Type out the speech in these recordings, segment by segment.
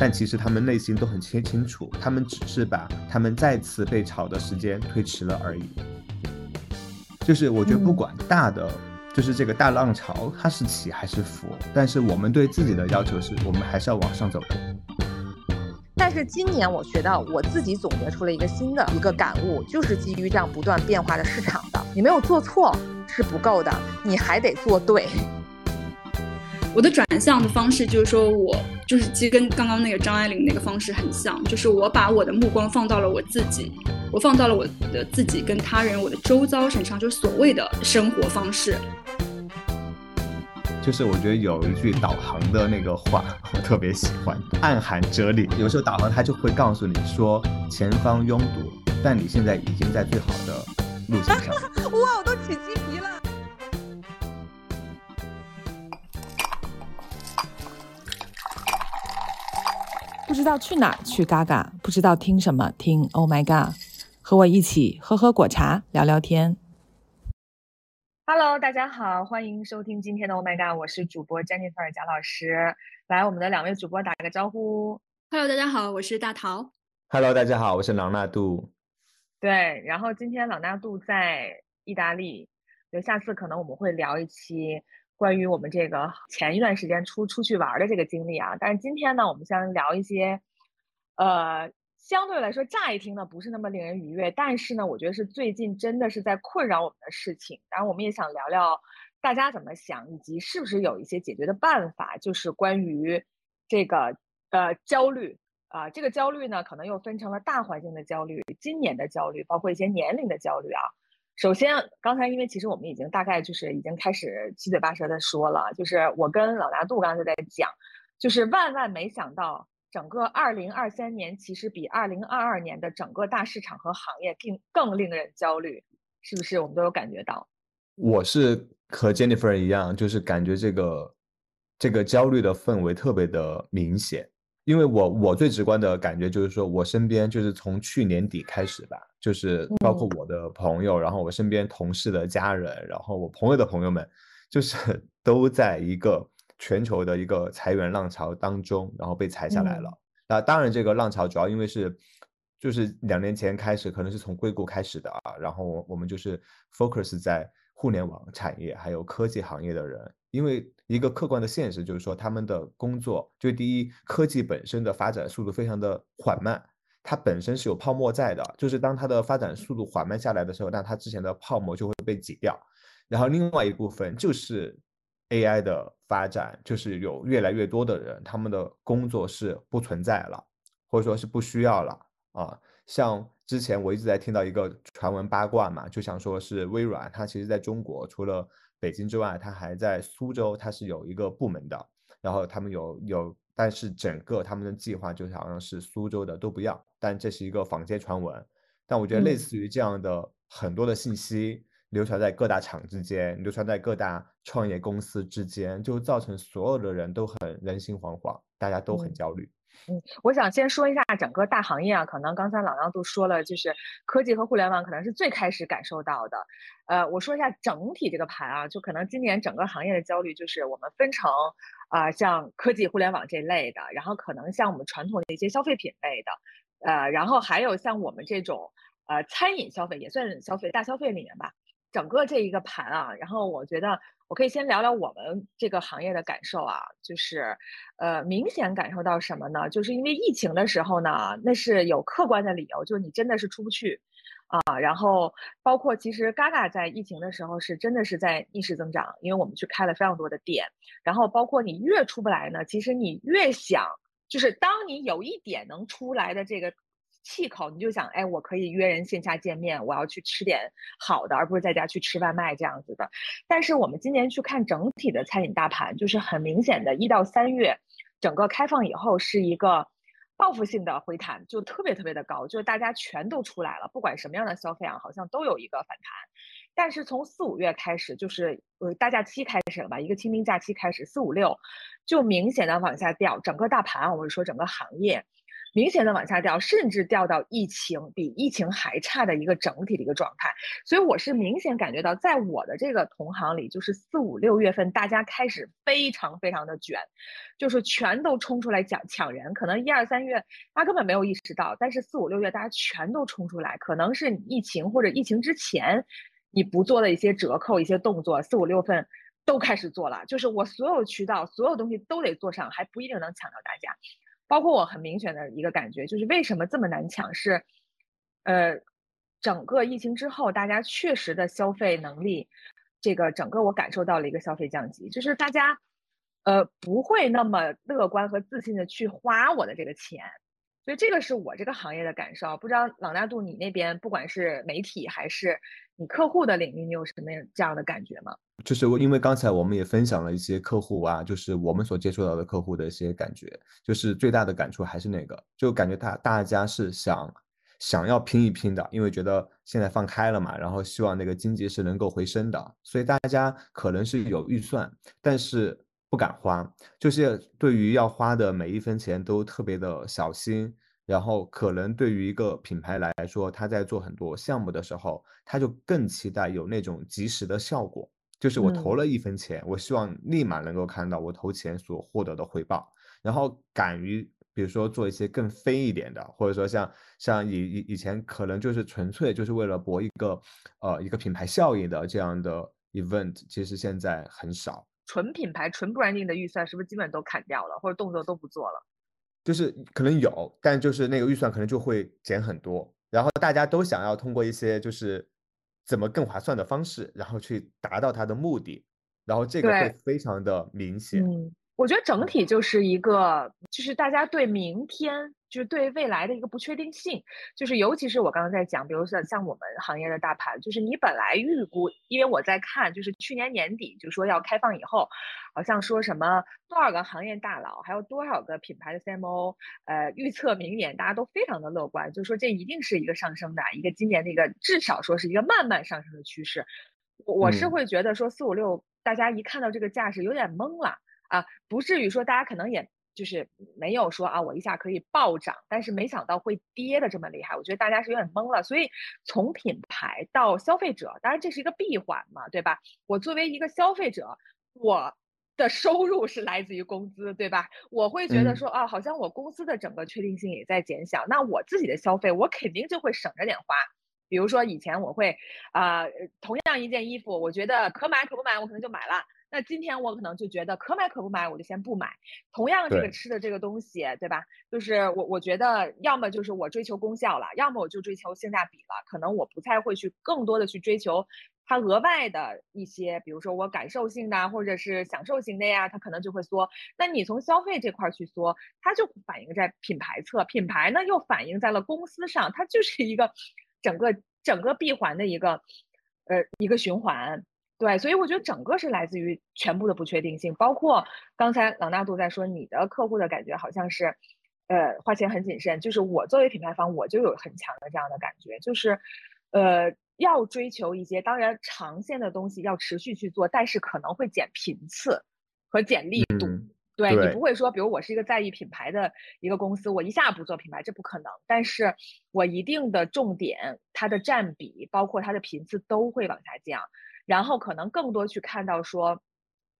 但其实他们内心都很清清楚，他们只是把他们再次被炒的时间推迟了而已。就是我觉得不管大的，就是这个大浪潮它是起还是伏，但是我们对自己的要求是我们还是要往上走的。但是今年我学到，我自己总结出了一个新的一个感悟，就是基于这样不断变化的市场的，你没有做错是不够的，你还得做对。我的转向的方式就是说，我就是其实跟刚刚那个张爱玲那个方式很像，就是我把我的目光放到了我自己，我放到了我的自己跟他人、我的周遭身上，就是所谓的生活方式。就是我觉得有一句导航的那个话，我特别喜欢，暗含哲理。有时候导航它就会告诉你说前方拥堵，但你现在已经在最好的路线上。哇，我都起鸡皮了。知道去哪儿去嘎嘎，不知道听什么听 Oh my God，和我一起喝喝果茶，聊聊天。Hello，大家好，欢迎收听今天的 Oh my God，我是主播 Jennifer 贾老师。来，我们的两位主播打个招呼。Hello，大家好，我是大桃。Hello，大家好，我是朗纳度。对，然后今天朗纳度在意大利，就下次可能我们会聊一期。关于我们这个前一段时间出出去玩的这个经历啊，但是今天呢，我们先聊一些，呃，相对来说乍一听呢不是那么令人愉悦，但是呢，我觉得是最近真的是在困扰我们的事情。然后我们也想聊聊大家怎么想，以及是不是有一些解决的办法，就是关于这个呃焦虑啊，这个焦虑呢，可能又分成了大环境的焦虑、今年的焦虑，包括一些年龄的焦虑啊。首先，刚才因为其实我们已经大概就是已经开始七嘴八舌的说了，就是我跟老大度刚才在讲，就是万万没想到，整个二零二三年其实比二零二二年的整个大市场和行业更更令人焦虑，是不是？我们都有感觉到。我是和 Jennifer 一样，就是感觉这个这个焦虑的氛围特别的明显。因为我我最直观的感觉就是说，我身边就是从去年底开始吧，就是包括我的朋友，然后我身边同事的家人，然后我朋友的朋友们，就是 都在一个全球的一个裁员浪潮当中，然后被裁下来了。那当然，这个浪潮主要因为是就是两年前开始，可能是从硅谷开始的啊，然后我们就是 focus 在互联网产业还有科技行业的人。因为一个客观的现实就是说，他们的工作就第一，科技本身的发展速度非常的缓慢，它本身是有泡沫在的，就是当它的发展速度缓慢下来的时候，那它之前的泡沫就会被挤掉。然后另外一部分就是 AI 的发展，就是有越来越多的人，他们的工作是不存在了，或者说是不需要了啊。像之前我一直在听到一个传闻八卦嘛，就想说是微软，它其实在中国除了北京之外，他还在苏州，他是有一个部门的，然后他们有有，但是整个他们的计划就好像是苏州的都不要，但这是一个坊间传闻，但我觉得类似于这样的很多的信息流传在各大厂之间，流传在各大创业公司之间，就造成所有的人都很人心惶惶，大家都很焦虑。嗯，我想先说一下整个大行业啊，可能刚才老杨都说了，就是科技和互联网可能是最开始感受到的。呃，我说一下整体这个盘啊，就可能今年整个行业的焦虑就是我们分成啊，像科技互联网这类的，然后可能像我们传统的一些消费品类的，呃，然后还有像我们这种呃餐饮消费也算消费大消费里面吧。整个这一个盘啊，然后我觉得我可以先聊聊我们这个行业的感受啊，就是，呃，明显感受到什么呢？就是因为疫情的时候呢，那是有客观的理由，就是你真的是出不去，啊，然后包括其实 Gaga 在疫情的时候是真的是在逆势增长，因为我们去开了非常多的店，然后包括你越出不来呢，其实你越想，就是当你有一点能出来的这个。气口，你就想，哎，我可以约人线下见面，我要去吃点好的，而不是在家去吃外卖这样子的。但是我们今年去看整体的餐饮大盘，就是很明显的，一到三月，整个开放以后是一个报复性的回弹，就特别特别的高，就是大家全都出来了，不管什么样的消费啊，好像都有一个反弹。但是从四五月开始，就是呃大假期开始了吧，一个清明假期开始，四五六就明显的往下掉，整个大盘，我是说整个行业。明显的往下掉，甚至掉到疫情比疫情还差的一个整体的一个状态。所以我是明显感觉到，在我的这个同行里，就是四五六月份，大家开始非常非常的卷，就是全都冲出来抢抢人。可能一二三月大家根本没有意识到，但是四五六月大家全都冲出来，可能是疫情或者疫情之前你不做的一些折扣、一些动作，四五六份都开始做了。就是我所有渠道、所有东西都得做上，还不一定能抢到大家。包括我很明显的一个感觉，就是为什么这么难抢？是，呃，整个疫情之后，大家确实的消费能力，这个整个我感受到了一个消费降级，就是大家，呃，不会那么乐观和自信的去花我的这个钱。所以这个是我这个行业的感受，不知道朗大度你那边不管是媒体还是你客户的领域，你有什么这样的感觉吗？就是因为刚才我们也分享了一些客户啊，就是我们所接触到的客户的一些感觉，就是最大的感触还是那个，就感觉大大家是想想要拼一拼的，因为觉得现在放开了嘛，然后希望那个经济是能够回升的，所以大家可能是有预算，但是。不敢花，就是对于要花的每一分钱都特别的小心，然后可能对于一个品牌来说，他在做很多项目的时候，他就更期待有那种及时的效果，就是我投了一分钱，我希望立马能够看到我投钱所获得的回报，然后敢于比如说做一些更飞一点的，或者说像像以以以前可能就是纯粹就是为了博一个呃一个品牌效应的这样的 event，其实现在很少。纯品牌、纯 branding 的预算是不是基本都砍掉了，或者动作都不做了？就是可能有，但就是那个预算可能就会减很多。然后大家都想要通过一些就是怎么更划算的方式，然后去达到它的目的。然后这个会非常的明显。嗯，我觉得整体就是一个，就是大家对明天。就是对未来的一个不确定性，就是尤其是我刚刚在讲，比如说像我们行业的大盘，就是你本来预估，因为我在看，就是去年年底就说要开放以后，好像说什么多少个行业大佬，还有多少个品牌的 CMO，呃，预测明年大家都非常的乐观，就说这一定是一个上升的一个今年的一个至少说是一个慢慢上升的趋势。我我是会觉得说四五六，大家一看到这个架势有点懵了啊，不至于说大家可能也。就是没有说啊，我一下可以暴涨，但是没想到会跌的这么厉害，我觉得大家是有点懵了。所以从品牌到消费者，当然这是一个闭环嘛，对吧？我作为一个消费者，我的收入是来自于工资，对吧？我会觉得说啊，好像我公司的整个确定性也在减小，那我自己的消费，我肯定就会省着点花。比如说以前我会啊，同样一件衣服，我觉得可买可不买，我可能就买了。那今天我可能就觉得可买可不买，我就先不买。同样这个吃的这个东西，对吧？就是我我觉得要么就是我追求功效了，要么我就追求性价比了。可能我不太会去更多的去追求它额外的一些，比如说我感受性的或者是享受型的呀，它可能就会缩。那你从消费这块去缩，它就反映在品牌侧，品牌呢又反映在了公司上，它就是一个整个整个闭环的一个呃一个循环。对，所以我觉得整个是来自于全部的不确定性，包括刚才朗纳度在说你的客户的感觉好像是，呃，花钱很谨慎。就是我作为品牌方，我就有很强的这样的感觉，就是，呃，要追求一些当然长线的东西要持续去做，但是可能会减频次和减力度。对你不会说，比如我是一个在意品牌的一个公司，我一下不做品牌，这不可能。但是我一定的重点，它的占比，包括它的频次都会往下降。然后可能更多去看到说，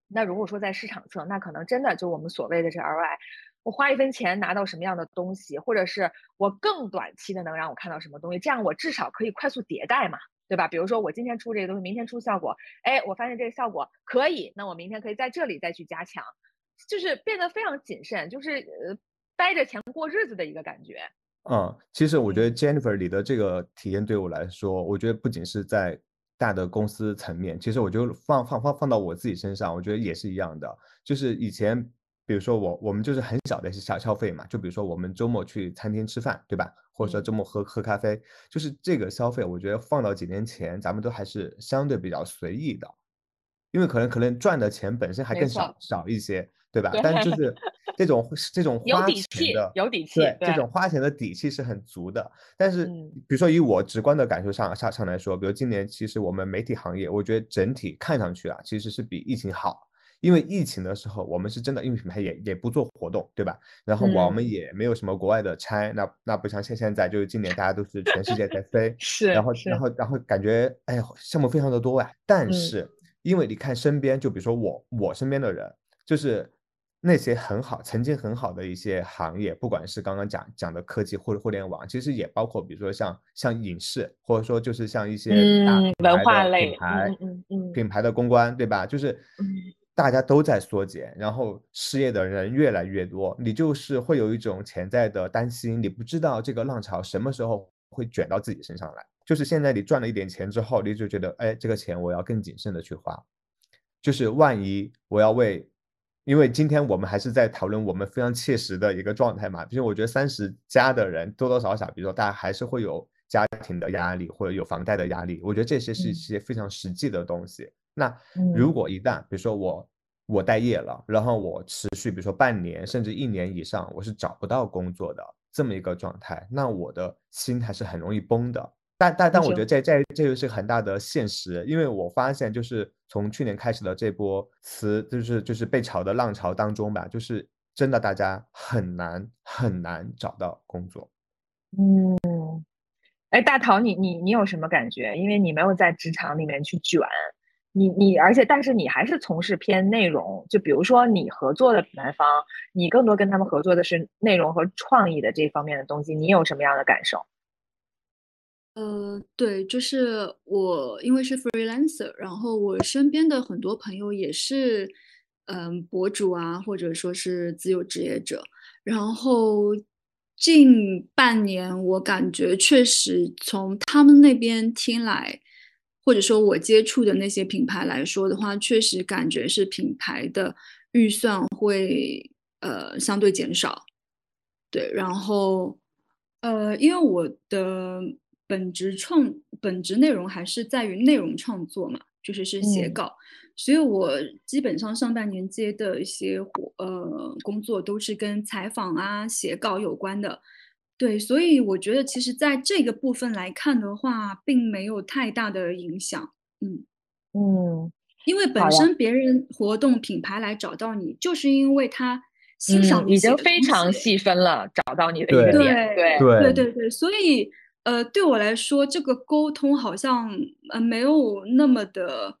那如果说在市场侧，那可能真的就我们所谓的这 ROI，我花一分钱拿到什么样的东西，或者是我更短期的能让我看到什么东西，这样我至少可以快速迭代嘛，对吧？比如说我今天出这个东西，明天出效果，哎，我发现这个效果可以，那我明天可以在这里再去加强，就是变得非常谨慎，就是呃掰着钱过日子的一个感觉。嗯，其实我觉得 Jennifer 你的这个体验对我来说，我觉得不仅是在。大的公司层面，其实我就放放放放到我自己身上，我觉得也是一样的。就是以前，比如说我我们就是很小的一些小消费嘛，就比如说我们周末去餐厅吃饭，对吧？或者说周末喝喝咖啡，就是这个消费，我觉得放到几年前，咱们都还是相对比较随意的，因为可能可能赚的钱本身还更少少一些。对吧？但就是这种这种花钱的，有底气，对这种花钱的底气是很足的。但是，比如说以我直观的感受上上上来说，比如今年其实我们媒体行业，我觉得整体看上去啊，其实是比疫情好，因为疫情的时候，我们是真的，因为品牌也也不做活动，对吧？然后我们嗯。也没有什么国外的差，那那不像现现在，就是今年大家都是全世界在飞，是然后然后。然后感觉哎呀项目非常的多呀，但嗯。是因为你看身边，就比如说我我身边的人，就是那些很好曾经很好的一些行业，不管是刚刚讲讲的科技或者互联网，其实也包括比如说像像影视，或者说就是像一些大嗯文化类品牌品牌的公关，对吧？就是嗯大家都在缩减，然后失业的人越来越多，你就是会有一种潜在的担心，你不知道这个浪潮什么时候会卷到自己身上来。就是现在你赚了一点钱之后，你就觉得，哎，这个钱我要更谨慎的去花，就是万一我要为，因为今天我们还是在讨论我们非常切实的一个状态嘛，就是我觉得三十加的人多多少少，比如说大家还是会有家庭的压力或者有房贷的压力，我觉得这些是一嗯些非常实际的东西。那嗯如果一旦比如说我我待业了，然后我持续比如说半年甚至一年以上，我是找不到工作的这么一个状态，那我的心还是很容易崩的。但但但我觉得这这这就是很大的现实，因为我发现就是从去年开始的这波词，就是就是被炒的浪潮当中吧，就是真的大家很难很难找到工作。嗯，哎，大陶，你你你有什么感觉？因为你没有在职场里面去卷，你你而且但是你还是从事偏内容，就比如说你合作的品牌方，你更多跟他们合作的是内容和创意的这方面的东西，你有什么样的感受？呃，对，就是我因为是 freelancer，然后我身边的很多朋友也是，嗯、博主啊，或者说是自由职业者，然后近半年我感觉确实从他们那边听来，或者说我接触的那些品牌来说的话，确实感觉是品牌的预算会呃相对减少。对，然后，呃，因为我的本职创本职内容还是在于内容创作嘛，就是是写嗯稿，所以我基本上上半年接的一些活呃工作都是跟采访啊、写稿有关的。对，所以我觉得其实在这个部分来看的话，并没有太大的影响。嗯，嗯因为本身别人活动品牌来找到你，就是因为他欣赏已经非常细分了，找到你的一个对点，对对对对对，所以呃，对我来说，这个沟通好像呃没有那么的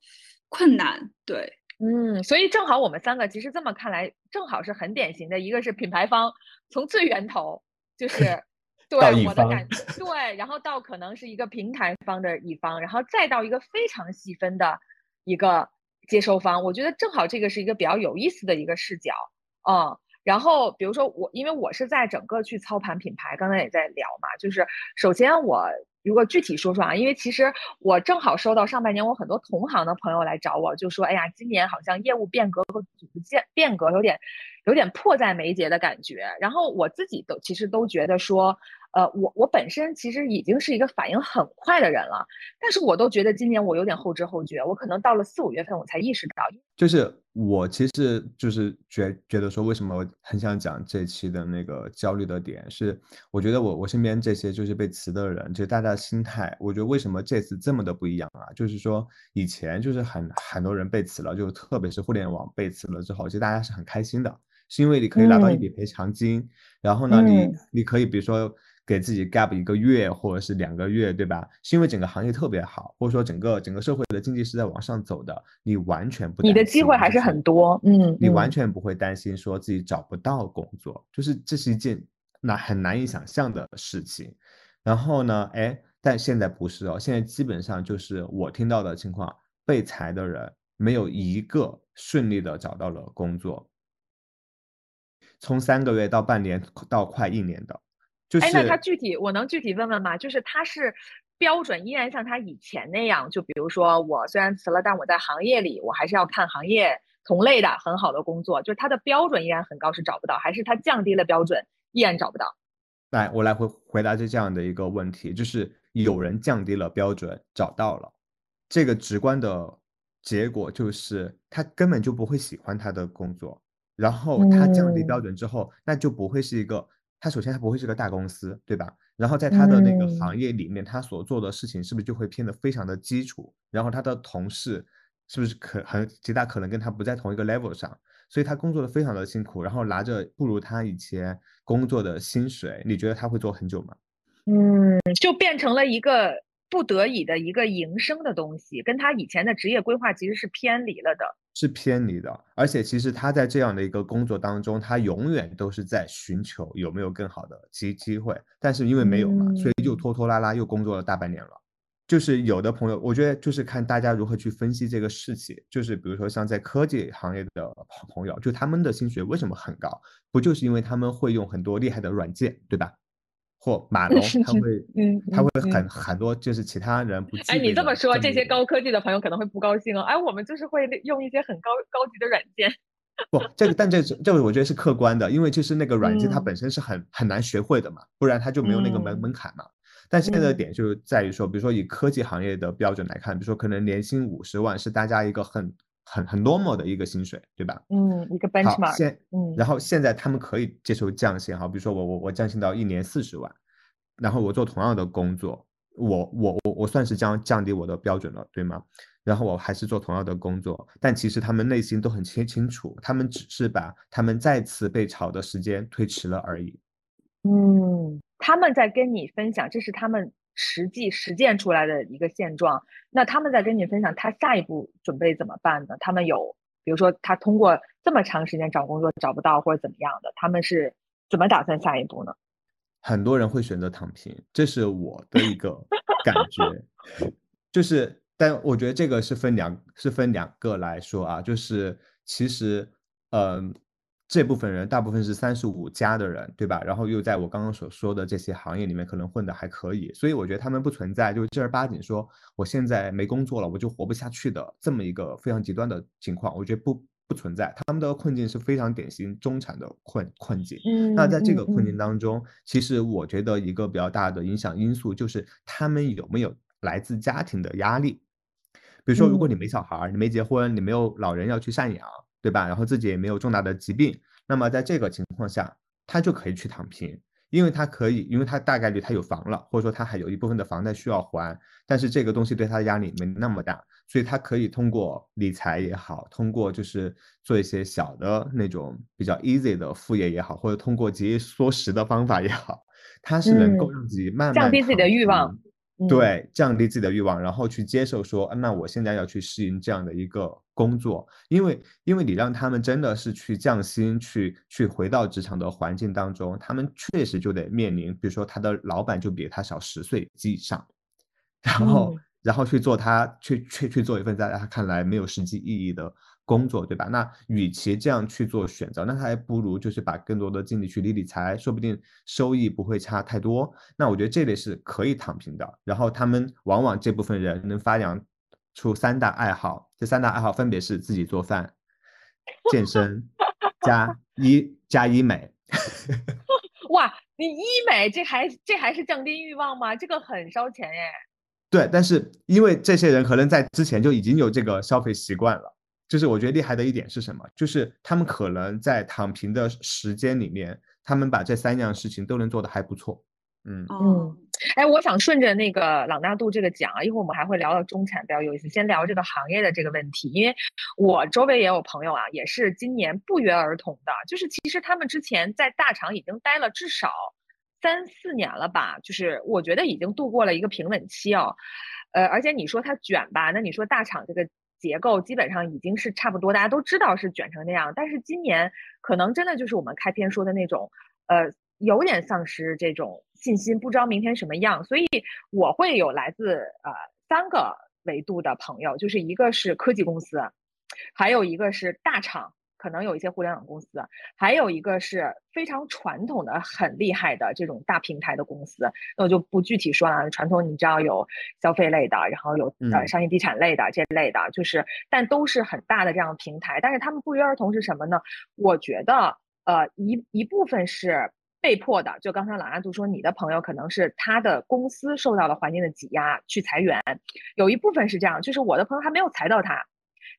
困难。对，嗯，所以正好我们三个其实这么看来，正好是很典型的，一个是品牌方从最源头就 是对我的感觉对，然后到可能是一个平台方的乙方，然后再到一个非常细分的一个接收方，我觉得正好这个是一个比较有意思的一个视角，嗯。然后，比如说我，因为我是在整个去操盘品牌，刚才也在聊嘛，就是首先我如果具体说说啊，因为其实我正好收到上半年我很多同行的朋友来找我，就说，哎呀，今年好像业务变革和组织变变革有点有点迫在眉睫的感觉。然后我自己都其实都觉得说，呃，我我本身其实已经是一个反应很快的人了，但是我都觉得今年我有点后知后觉，我可能到了四五月份我才意识到，就是我其实就是觉觉得说，为什么我很想讲这期的那个焦虑的点，是我觉得我我身边这些就是被辞的人，就大家的心态，我觉得为什么这次这么的不一样啊？就是说以前就是很很多人被辞了，就特别是互联网被辞了之后，其实大家是很开心的，是因为你可以拿到一笔赔偿金，然后呢，你嗯你可以比如说。给自己 gap 一个月或者是两个月，对吧？是因为整个行业特别好，或者说整个整个社会的经济是在往上走的，你完全不你的机会还是很多，嗯，你完嗯全不会担心说自己找不到工作，就是这是一件那很难以想象的事情。然后呢，哎，但现在不是哦，现在基本上就是我听到的情况，被裁的人没有一个顺利的找到了工作，从三个月到半年到快一年的，就哎，那他具体我能具体问问吗？就是他是标准依然像他以前那样，就比如说我虽然辞了，但我在行业里我还是要看行业同类的很好的工作，就是他的标准依然很高，是找不到，还是他降低了标准依然找不到？来，我来回回答这这样的一个问题，就是有人降低了标准，找到了，这个直观的结果就是他根本就不会喜欢他的工作，然后他降低标嗯准之后，那就不会是一个，他首先他不会是个大公司，对吧？然后在他的那个嗯行业里面，他所做的事情是不是就会变得非常的基础？然后他的同事是不是可很极大可能跟他不在同一个 level 上，所以他工作的非常的辛苦，然后拿着不如他以前工作的薪水，你觉得他会做很久吗？嗯，就变成了一个不得已的一个营生的东西，跟他以前的职业规划其实是偏离了的。是偏离的，而且其实他在这样的一个工作当中，他永远都是在寻求有没有更好的机机会，但是因为没有嘛，所以就拖拖拉拉又工作了大半年了。就是有的朋友，我觉得就是看大家如何去分析这个事情。就是比如说像在科技行业的朋友，就他们的薪水为什么很高？不就是因为他们会用很多厉害的软件，对吧？或马龙，他会，嗯，他会很很多，就是其他人不。哎，你这么说，这些高科技的朋友可能会不高兴哦。哎，我们就是会用一些很高高级的软件。不，这个，但这这个我觉得是客观的，因为就是那个软件它本身是很很难学会的嘛，不然它就没有那个门门槛嘛。但现在的点就在于说，比如说以科技行业的标准来看，比如说可能年薪五十万是大家一个很很很 normal 的一个薪水，对吧？嗯，一个 benchmark。现，嗯，然后现在他们可以接受降薪好，比如说我我我降薪到一年四十万。然后我做同样的工作，我我我我算是降降低我的标准了，对吗？然后我还是做同样的工作，但其实他们内心都很清清楚，他们只是把他们再次被炒的时间推迟了而已。嗯，他们在跟你分享，这是他们实际实践出来的一个现状。那他们在跟你分享，他下一步准备怎么办呢？他们有，比如说他通过这么长时间找工作找不到或者怎么样的，他们是怎么打算下一步呢？很多人会选择躺平，这是我的一个感觉，就是，但我觉得这个是分两，是分两个来说啊，就是其实，嗯，这部分人大部分是三十五加的人，对吧？然后又在我刚刚所说的这些行业里面可能混得还可以，所以我觉得他们不存在就是正儿八经说我现在没工作了，我就活不下去的这么一个非常极端的情况，我觉得不。不存在，他们的困境是非常典型中产的困困境。嗯，那在这个困境当中，其实我觉得一个比较大的影响因素就是他们有没有来自家庭的压力。比如说，如果你没小孩，你没结婚，你没有老人要去赡养，对吧？然后自己也没有重大的疾病，那么在这个情况下，他就可以去躺平，因为他可以，因为他大概率他有房了，或者说他还有一部分的房贷需要还，但是这个东西对他的压力没那么大。所以他可以通过理财也好，通过就是做一些小的那种比较 easy 的副业也好，或者通过节衣缩食的方法也好，他是能够让自己慢慢降低自己的欲望，对，降低自己的欲望，然后去接受说，那我现在要去适应这样的一个工作，因为因为你让他们真的是去降薪，去去回到职场的环境当中，他们确实就得面临，比如说他的老板就比他小十岁及以上，然后。然后去做他去去去做一份在他看来没有实际意义的工作，对吧？那与其这样去做选择，那他还不如就是把更多的精力去理理财，说不定收益不会差太多。那我觉得这类是可以躺平的。然后他们往往这部分人能发扬出三大爱好，这三大爱好分别是自己做饭、健身加医加医美。哇，你医美这还这还是降低欲望吗？这个很烧钱耶。对，但是因为这些人可能在之前就已经有这个消费习惯了，就是我觉得厉害的一点是什么？就是他们可能在躺平的时间里面，他们把这三样事情都能做得还不错。嗯嗯，哎，我想顺着那个朗大度这个讲啊，一会儿我们还会聊到中产比较有意思，先聊这个行业的这个问题，因为我周围也有朋友啊，也是今年不约而同的，就是其实他们之前在大厂已经待了至少。三四年了吧，就是我觉得已经度过了一个平稳期哦，呃，而且你说它卷吧，那你说大厂这个结构基本上已经是差不多，大家都知道是卷成那样，但是今年可能真的就是我们开篇说的那种，呃，有点丧失这种信心，不知道明天什么样，所以我会有来自呃三个维度的朋友，就是一个是科技公司，还有一个是大厂。可能有一些互联网公司，还有一个是非常传统的、很厉害的这种大平台的公司，那我就不具体说了。传统你知道有消费类的，然后有呃商业地产类的这类的，就是但都是很大的这样的平台。但是他们不约而同是什么呢？我觉得呃一一部分是被迫的，就刚才老阿杜说，你的朋友可能是他的公司受到了环境的挤压去裁员，有一部分是这样，就是我的朋友还没有裁到他。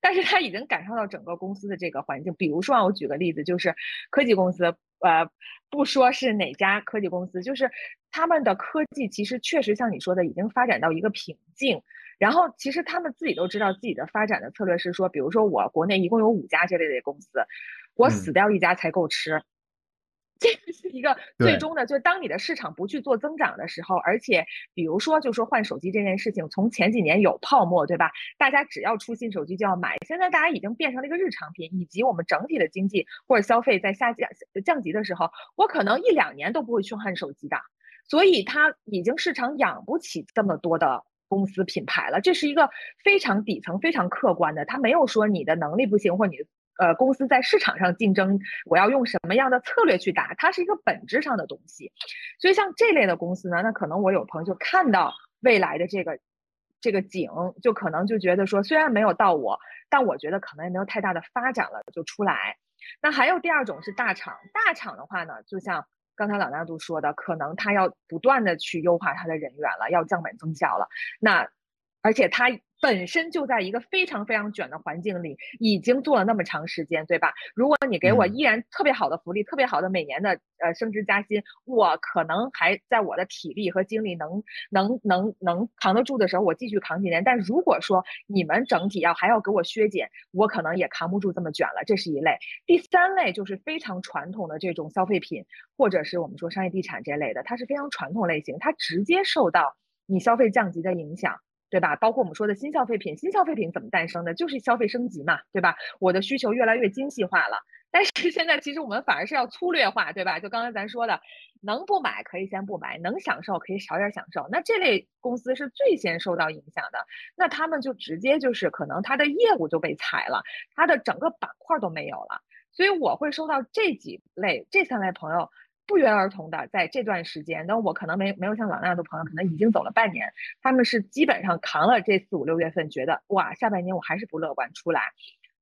但是他已经感受到整个公司的这个环境，比如说啊，我举个例子，就是科技公司，呃，不说是哪家科技公司，就是他们的科技其实确实像你说的，已经发展到一个瓶颈。然后其实他们自己都知道自己的发展的策略是说，比如说我国内一共有五家这类的公司，我死掉一家才够吃。这个是一个最终的，就是当你的市场不去做增长的时候，而且比如说，就说换手机这件事情，从前几年有泡沫，对吧？大家只要出新手机就要买，现在大家已经变成了一个日常品，以及我们整体的经济或者消费在下降降级的时候，我可能一两年都不会去换手机的，所以它已经市场养不起这么多的公司品牌了，这是一个非常底层、非常客观的，它没有说你的能力不行或你。呃，公司在市场上竞争，我要用什么样的策略去打？它是一个本质上的东西。所以像这类的公司呢，那可能我有朋友就看到未来的这个这个景，就可能就觉得说，虽然没有到我，但我觉得可能也没有太大的发展了，就出来。那还有第二种是大厂，大厂的话呢，就像刚才老大都说的，可能他要不断的去优化他的人员了，要降本增效了。那而且他。本身就在一个非常非常卷的环境里，已经做了那么长时间，对吧？如果你给我依然特别好的福利，特别好的每年的呃升职加薪，我可能还在我的体力和精力能能能能扛得住的时候，我继续扛几年。但如果说你们整体要还要给我削减，我可能也扛不住这么卷了。这是一类。第三类就是非常传统的这种消费品，或者是我们说商业地产这类的，它是非常传统类型，它直接受到你消费降级的影响。对吧？包括我们说的新消费品，新消费品怎么诞生的？就是消费升级嘛，对吧？我的需求越来越精细化了，但是现在其实我们反而是要粗略化，对吧？就刚才咱说的，能不买可以先不买，能享受可以少点享受。那这类公司是最先受到影响的，那他们就直接就是可能他的业务就被裁了，他的整个板块都没有了。所以我会收到这几类、这三类朋友。不约而同的，在这段时间，那我可能没没有像老那样的朋友，可能已经走了半年，他们是基本上扛了这四五六月份，觉得哇，下半年我还是不乐观出来，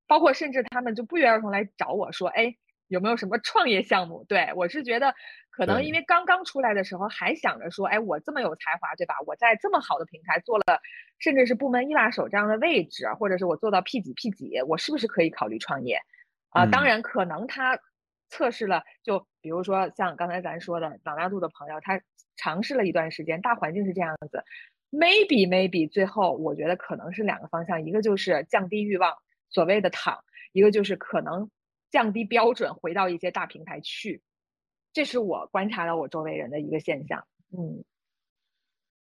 包括甚至他们就不约而同来找我说，哎，有没有什么创业项目？对我是觉得，可能因为刚刚出来的时候还想着说，哎，我这么有才华，对吧？我在这么好的平台做了，甚至是部门一把手这样的位置，或者是我做到 P 几 P 几，我是不是可以考虑创业？啊，当然可能他。测试了，就比如说像刚才咱说的老大度的朋友，他尝试了一段时间，大环境是这样子，maybe maybe 最后我觉得可能是两个方向，一个就是降低欲望，所谓的躺，一个就是可能降低标准，回到一些大平台去，这是我观察到我周围人的一个现象。嗯，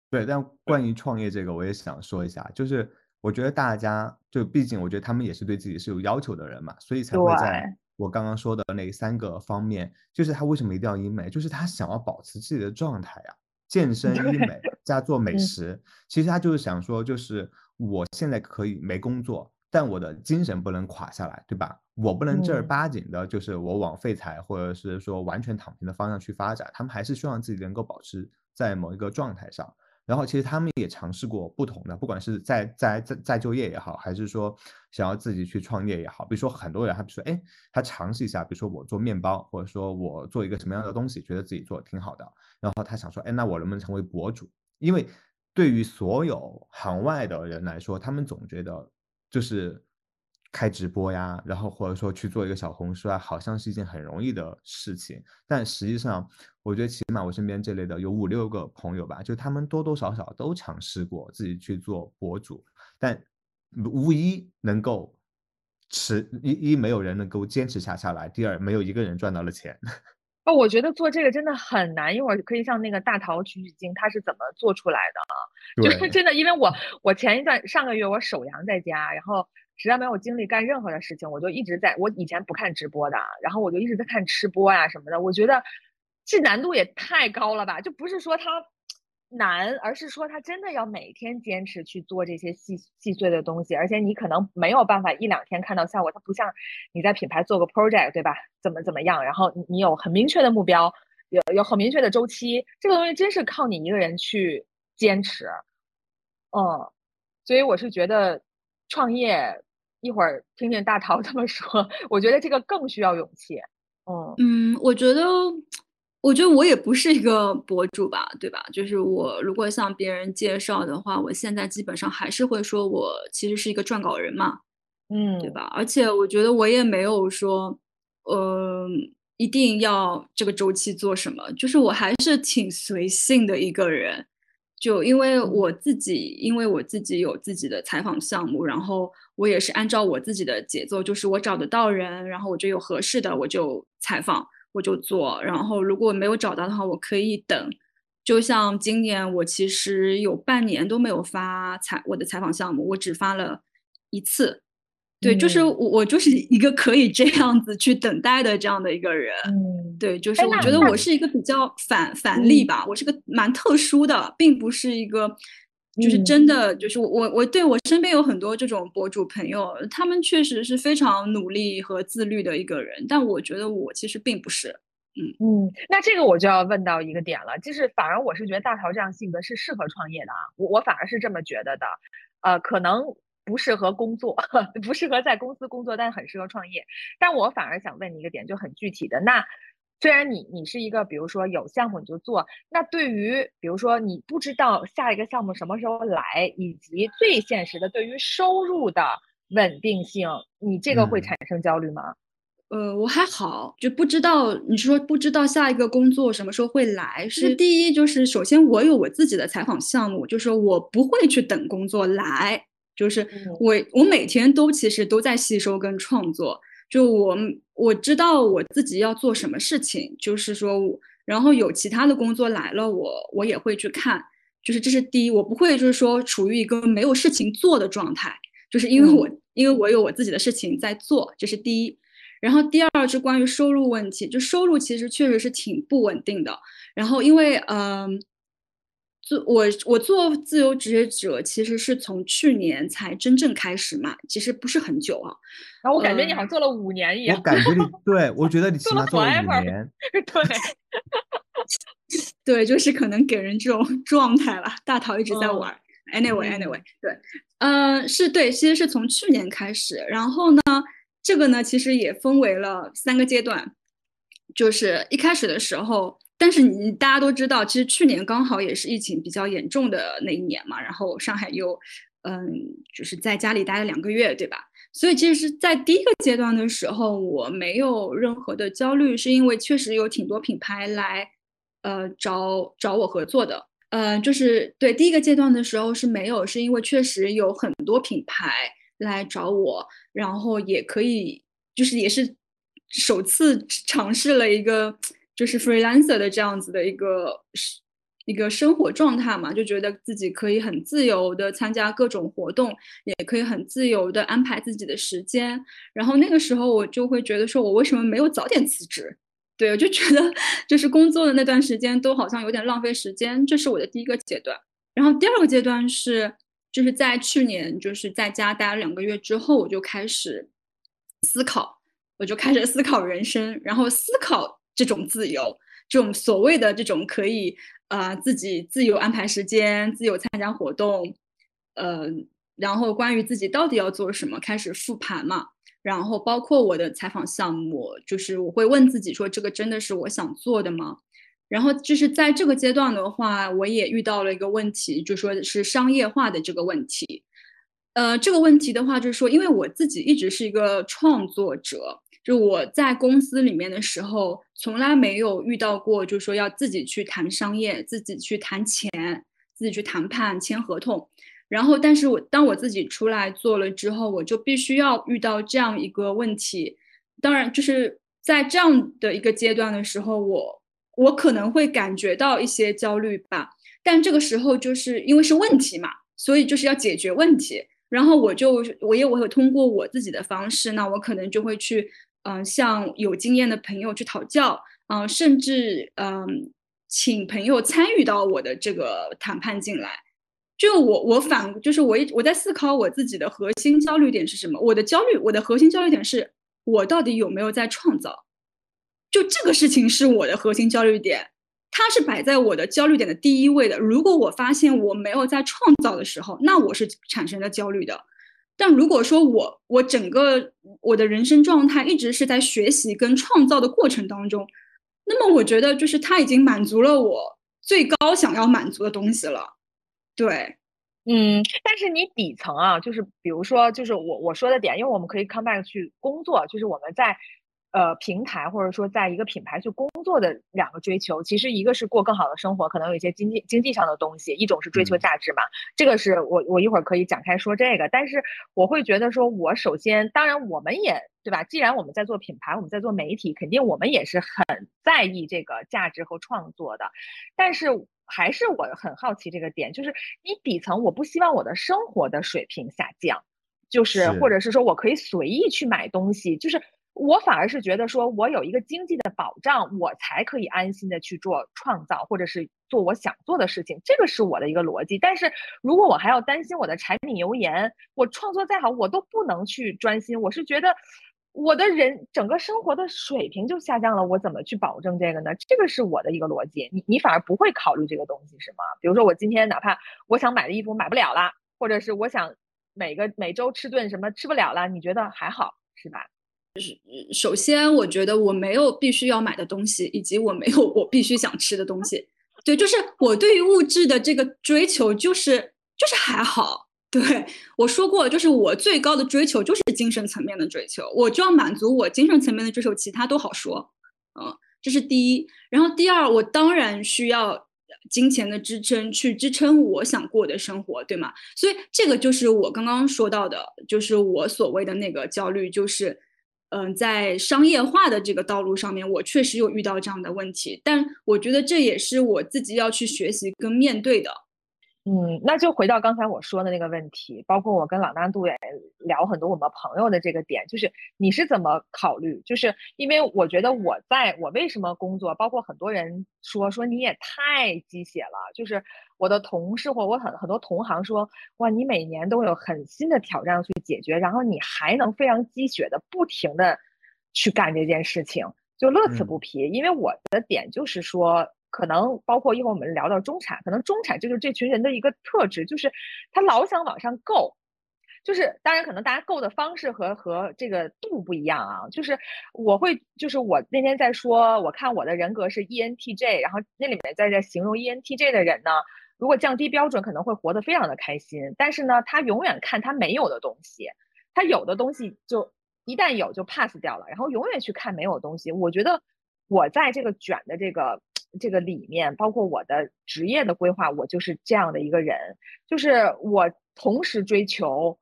对，但关于创业这个，我也想说一下，就是我觉得大家就毕竟我觉得他们也是对自己是有要求的人嘛，所以才会在。我刚刚说的那三个方面，就是他为什么一定要医美？就是他想要保持自己的状态啊，健 身、医美加做美食。其实他就是想说，就是我现在可以没工作，但我的精神不能垮下来，对吧？我不能正儿八经的，就是我往废材或者是说完全躺平的方向去发展。他们还是希望自己能够保持在某一个状态上。然后其实他们也尝试过不同的，不管是在在在在就业也好，还是说想要自己去创业也好。比如说很多人，他比如说，哎，他尝试一下，比如说我做面包，或者说我做一个什么样的东西，觉得自己做的挺好的。然后他想说，哎，那我能不能成为博主？因为对于所有行外的人来说，他们总觉得就是。开直播呀，然后或者说去做一个小红书啊，好像是一件很容易的事情。但实际上，我觉得起码我身边这类的有五六个朋友吧，就他们多多少少都尝试过自己去做博主，但无一能够持一一没有人能够坚持下下来，第二没有一个人赚到了钱。哦，我觉得做这个真的很难，一会儿可以向那个大桃取取经，他是怎么做出来的啊？就是真的，因为我我前一段上个月我手阳在家，然后。实在没有精力干任何的事情，我就一直在。我以前不看直播的，然后我就一直在看吃播呀什么的。我觉得这难度也太高了吧？就不是说它难，而是说它真的要每天坚持去做这些细细碎的东西，而且你可能没有办法一两天看到效果。它不像你在品牌做个 project，对吧？怎么怎么样？然后你有很明确的目标，有有很明确的周期，这个东西真是靠你一个人去坚持。嗯，所以我是觉得创业。一会儿听听大桃 这么说，我觉得这个更需要勇气。嗯嗯，我觉得，我觉得我也不是一个博主吧，对吧？就是我如果向别人介绍的话，我现在基本上还是会说我其实是一个撰稿人嘛，嗯，对吧？而且我觉得我也没有说，呃，一定要这个周期做什么，就是我还是挺随性的一个人。就因为我自己，因为我自己有自己的采访项目，然后我也是按照我自己的节奏，就是我找得到人，然后我就有合适的，我就采访，我就做。然后如果没有找到的话，我可以等。就像今年，我其实有半年都没有发采我的采访项目，我只发了一次。对，就是我，我就是一个可以这样子去等待的这样的一个人。嗯，对，就是我觉得我是一个比较反反例吧，我是个蛮特殊的，并不是一个，就是真的，就是我我我对我身边有很多这种博主朋友，他们确实是非常努力和自律的一个人，但我觉得我其实并不是。嗯嗯，那这个我就要问到一个点了，就是反而我是觉得大陶这样性格是适合创业的啊，我我反而是这么觉得的，呃，可能。不适合工作，不适合在公司工作，但很适合创业。但我反而想问你一个点，就很具体的。那虽然你你是一个，比如说有项目你就做，那对于比如说你不知道下一个项目什么时候来，以及最现实的对于收入的稳定性，你这个会产生焦虑吗？呃，我还好，就不知道你说不知道下一个工作什么时候会来。是第一，就是首先我有我自己的采访项目，就是我不会去等工作来。就是我，我每天都其实都在吸收跟创作。就我，我知道我自己要做什么事情。就是说，然后有其他的工作来了，我我也会去看。就是这是第一，我不会就是说处于一个没有事情做的状态。就是因为我，因为我有我自己的事情在做，这是第一。然后第二是关于收入问题，就收入其实确实是挺不稳定的。然后因为嗯。做我我做自由职业者，其实是从去年才真正开始嘛，其实不是很久啊。然后我感觉你好像做了五年一样。我感觉你 对我觉得你起码做了五年。对，对，就是可能给人这种 状态了。大桃一直在玩。Anyway，Anyway，对，嗯，是对，其实是从去年开始。然后呢，这个呢，其实也分为了三个阶段，就是一开始的时候。但是你大家都知道，其实去年刚好也是疫情比较严重的那一年嘛，然后上海又，嗯，就是在家里待了两个月，对吧？所以其实在第一个阶段的时候，我没有任何的焦虑，是因为确实有挺多品牌来，呃，找找我合作的，嗯，就是对第一个阶段的时候是没有，是因为确实有很多品牌来找我，然后也可以，就是也是首次尝试了一个。就是 freelancer 的这样子的一个一个生活状态嘛，就觉得自己可以很自由的参加各种活动，也可以很自由的安排自己的时间。然后那个时候我就会觉得说，我为什么没有早点辞职？对我就觉得就是工作的那段时间都好像有点浪费时间。这是我的第一个阶段。然后第二个阶段是就是在去年就是在家待了两个月之后，我就开始思考，我就开始思考人生，然后思考。这种自由，这种所谓的这种可以啊自己自由安排时间、自由参加活动，呃，然后关于自己到底要做什么，开始复盘嘛。然后包括我的采访项目，就是我会问自己说，这个真的是我想做的吗？然后就是在这个阶段的话，我也遇到了一个问题，就说是商业化的这个问题。呃，这个问题的话，就是说，因为我自己一直是一个创作者。就我在公司里面的时候，从来没有遇到过，就是说要自己去谈商业，自己去谈钱，自己去谈判签合同。然后，但是我当我自己出来做了之后，我就必须要遇到这样一个问题。当然，就是在这样的一个阶段的时候，我我可能会感觉到一些焦虑吧。但这个时候就是因为是问题嘛，所以就是要解决问题。然后我就我也我会通过我自己的方式，那我可能就会去。嗯，向有经验的朋友去讨教，嗯，甚至嗯，请朋友参与到我的这个谈判进来。就我，我反就是我一我在思考我自己的核心焦虑点是什么。我的焦虑，我的核心焦虑点是我到底有没有在创造？就这个事情是我的核心焦虑点，它是摆在我的焦虑点的第一位的。如果我发现我没有在创造的时候，那我是产生了焦虑的。但如果说我我整个我的人生状态一直是在学习跟创造的过程当中，那么我觉得就是他已经满足了我最高想要满足的东西了。对，嗯，但是你底层啊，就是比如说，就是我我说的点，因为我们可以 come back 去工作，就是我们在呃平台或者说在一个品牌去工作的两个追求，其实一个是过更好的生活，可能有一些经济经济上的东西；一种是追求价值嘛。这个是我我一会儿可以展开说这个，但是我会觉得说，我首先当然我们也对吧？既然我们在做品牌，我们在做媒体，肯定我们也是很在意这个价值和创作的，但是。还是我很好奇这个点，就是你底层我不希望我的生活的水平下降，就是或者是说我可以随意去买东西，就是我反而是觉得说我有一个经济的保障，我才可以安心的去做创造或者是做我想做的事情，这个是我的一个逻辑。但是如果我还要担心我的柴米油盐，我创作再好我都不能去专心，我是觉得。我的人整个生活的水平就下降了，我怎么去保证这个呢？这个是我的一个逻辑。你你反而不会考虑这个东西是吗？比如说我今天哪怕我想买的衣服买不了了，或者是我想每个每周吃顿什么吃不了了，你觉得还好是吧？就是首先我觉得我没有必须要买的东西，以及我没有我必须想吃的东西。对，就是我对于物质的这个追求就是就是还好。对我说过，就是我最高的追求就是精神层面的追求，我就要满足我精神层面的追求，其他都好说。嗯，这是第一。然后第二，我当然需要金钱的支撑去支撑我想过的生活，对吗？所以这个就是我刚刚说到的，就是我所谓的那个焦虑，就是嗯，在商业化的这个道路上面，我确实有遇到这样的问题，但我觉得这也是我自己要去学习跟面对的。嗯，那就回到刚才我说的那个问题，包括我跟老大度也聊很多我们朋友的这个点，就是你是怎么考虑？就是因为我觉得我在我为什么工作，包括很多人说说你也太鸡血了，就是我的同事或我很很多同行说，哇，你每年都有很新的挑战去解决，然后你还能非常鸡血的不停的去干这件事情，就乐此不疲。因为我的点就是说。可能包括一会儿我们聊到中产，可能中产就是这群人的一个特质，就是他老想往上够，就是当然可能大家够的方式和和这个度不一样啊。就是我会，就是我那天在说，我看我的人格是 ENTJ，然后那里面在这形容 ENTJ 的人呢，如果降低标准可能会活得非常的开心，但是呢，他永远看他没有的东西，他有的东西就一旦有就 pass 掉了，然后永远去看没有东西。我觉得我在这个卷的这个。这个里面包括我的职业的规划，我就是这样的一个人，就是我同时追求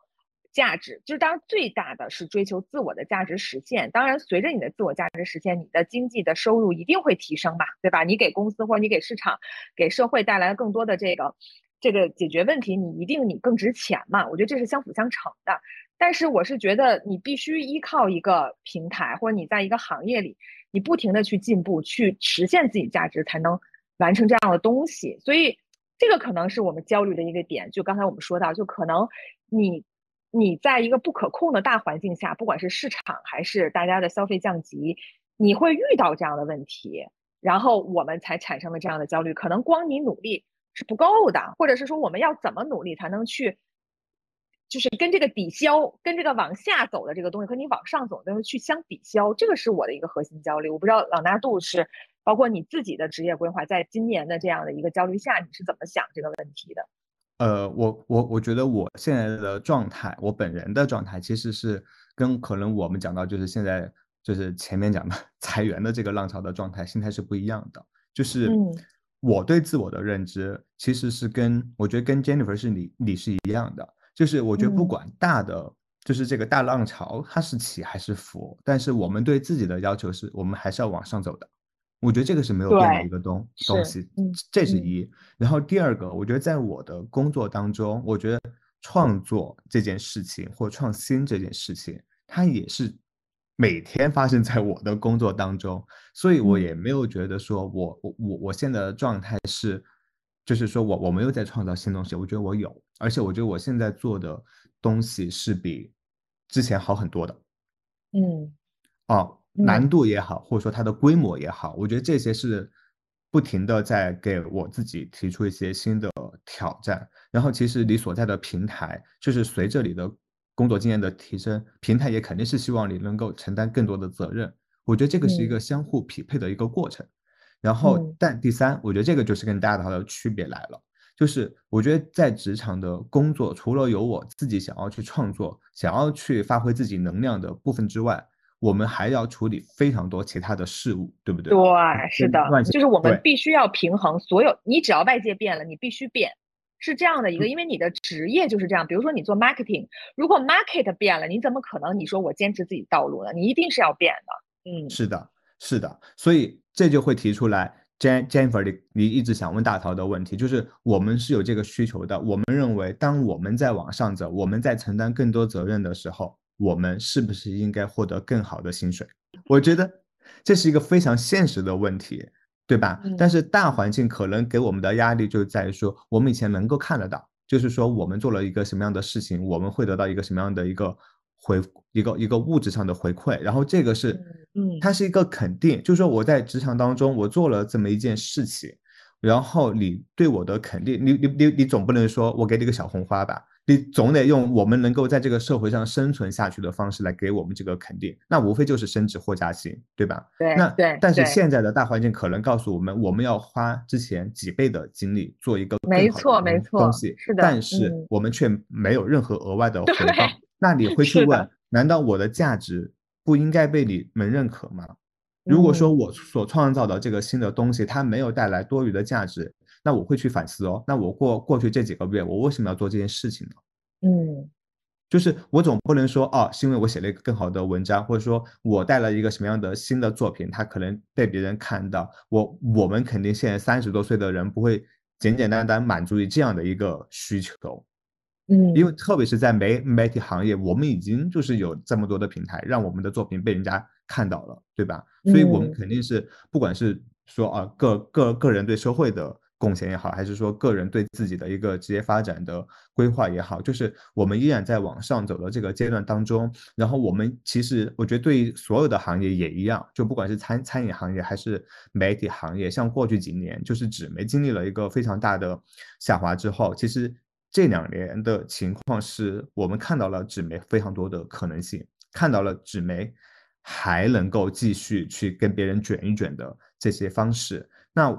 价值，就是当然最大的是追求自我的价值实现。当然，随着你的自我价值实现，你的经济的收入一定会提升嘛，对吧？你给公司或者你给市场、给社会带来了更多的这个这个解决问题，你一定你更值钱嘛。我觉得这是相辅相成的。但是我是觉得你必须依靠一个平台，或者你在一个行业里。你不停的去进步，去实现自己价值，才能完成这样的东西。所以，这个可能是我们焦虑的一个点。就刚才我们说到，就可能你你在一个不可控的大环境下，不管是市场还是大家的消费降级，你会遇到这样的问题，然后我们才产生了这样的焦虑。可能光你努力是不够的，或者是说我们要怎么努力才能去？就是跟这个抵消，跟这个往下走的这个东西和你往上走的去相抵消，这个是我的一个核心焦虑。我不知道朗纳度是包括你自己的职业规划，在今年的这样的一个焦虑下，你是怎么想这个问题的？呃，我我我觉得我现在的状态，我本人的状态其实是跟可能我们讲到就是现在就是前面讲的 裁员的这个浪潮的状态心态是不一样的。就是我对自我的认知其实是跟我觉得跟 Jennifer 是你你是一样的。就是我觉得不管大的，就是这个大浪潮它是起还是伏，但是我们对自己的要求是我们还是要往上走的。我觉得这个是没有变的一个东东西，这是一。然后第二个，我觉得在我的工作当中，我觉得创作这件事情或创新这件事情，它也是每天发生在我的工作当中，所以我也没有觉得说我我我我现在的状态是。就是说我我没有在创造新东西，我觉得我有，而且我觉得我现在做的东西是比之前好很多的。嗯，哦，难度也好，或者说它的规模也好，我觉得这些是不停的在给我自己提出一些新的挑战。然后其实你所在的平台，就是随着你的工作经验的提升，平台也肯定是希望你能够承担更多的责任。我觉得这个是一个相互匹配的一个过程。然后，但第三，我觉得这个就是跟大家的区别来了，就是我觉得在职场的工作，除了有我自己想要去创作、想要去发挥自己能量的部分之外，我们还要处理非常多其他的事物，对不对？对，是的，就是我们必须要平衡所有，你只要外界变了，你必须变，是这样的一个，因为你的职业就是这样。比如说你做 marketing，如果 market 变了，你怎么可能你说我坚持自己道路呢？你一定是要变的。嗯，是的，是的，所以这就会提出来，Jen Jennifer，你你一直想问大陶的问题，就是我们是有这个需求的。我们认为，当我们在往上走，我们在承担更多责任的时候，我们是不是应该获得更好的薪水？我觉得这是一个非常现实的问题，对吧？嗯但是大环境可能给我们的压力就在于说，我们以前能够看得到，就是说我们做了一个什么样的事情，我们会得到一个什么样的一个回一个一个物质上的回馈，然后这个是，嗯嗯它是一个肯定，就是说我在职场当中我做了这么一件事情，然后你对我的肯定，你你你你总不能说我给你个小红花吧？你总得用我们能够在这个社会上生存下去的方式来给我们这个肯定，那无非就是升职或加薪，对吧？对那对对但是现在的大环境可能告诉我们，我们要花之前几倍的精力做一个没错没错东西，是的但是嗯我们却没有任何额外的 回报。那你会去问，难道我的价值不应该被你们认可吗？如果说嗯我所创造的这个新的东西它没有带来多余的价值，那我会去反思哦。那我过过去这几个月，我为什么要做这件事情呢？嗯就是我总不能说哦，是因为我写了一个更好的文章，或者说我带了一个什么样的新的作品，它可能被别人看到。我我们肯定现在三十多岁的人不会简简单单满足于这样的一个需求，嗯，因为特别是在媒媒体行业，我们已经就是有这么多的平台，让我们的作品被人家看到了，对吧？所以我们嗯肯定是不管是说啊个个个人对社会的贡献也好，还是说个人对自己的一个职业发展的规划也好，就是我们依然在往上走的这个阶段当中。然后我们其实我觉得对于所有的行业也一样，就不管是餐餐饮行业还是媒体行业，像过去几年就是纸媒经历了一个非常大的下滑之后，其实这两年的情况是我们看到了纸媒非常多的可能性，看到了纸媒还能够继续去跟别人卷一卷的这些方式。那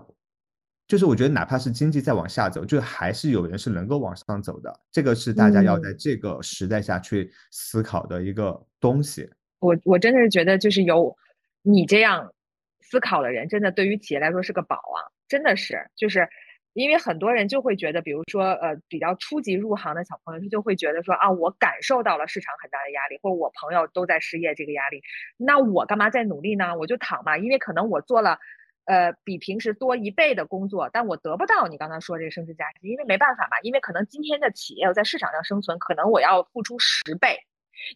就是我觉得哪怕是经济再往下走，就还是有人是能够往上走的。这个是大家要在嗯这个时代下去思考的一个东西。我我真的是觉得，就是有你这样思考的人，真的对于企业来说是个宝啊！真的是，就是因为很多人就会觉得，比如说呃比较初级入行的小朋友，他就会觉得说啊，我感受到了市场很大的压力，或者我朋友都在失业这个压力，那我干嘛再努力呢？我就躺吧，因为可能我做了。呃，比平时多一倍的工作，但我得不到你刚才说这个升职加薪，因为没办法嘛，因为可能今天的企业要在市场上生存，可能我要付出十倍，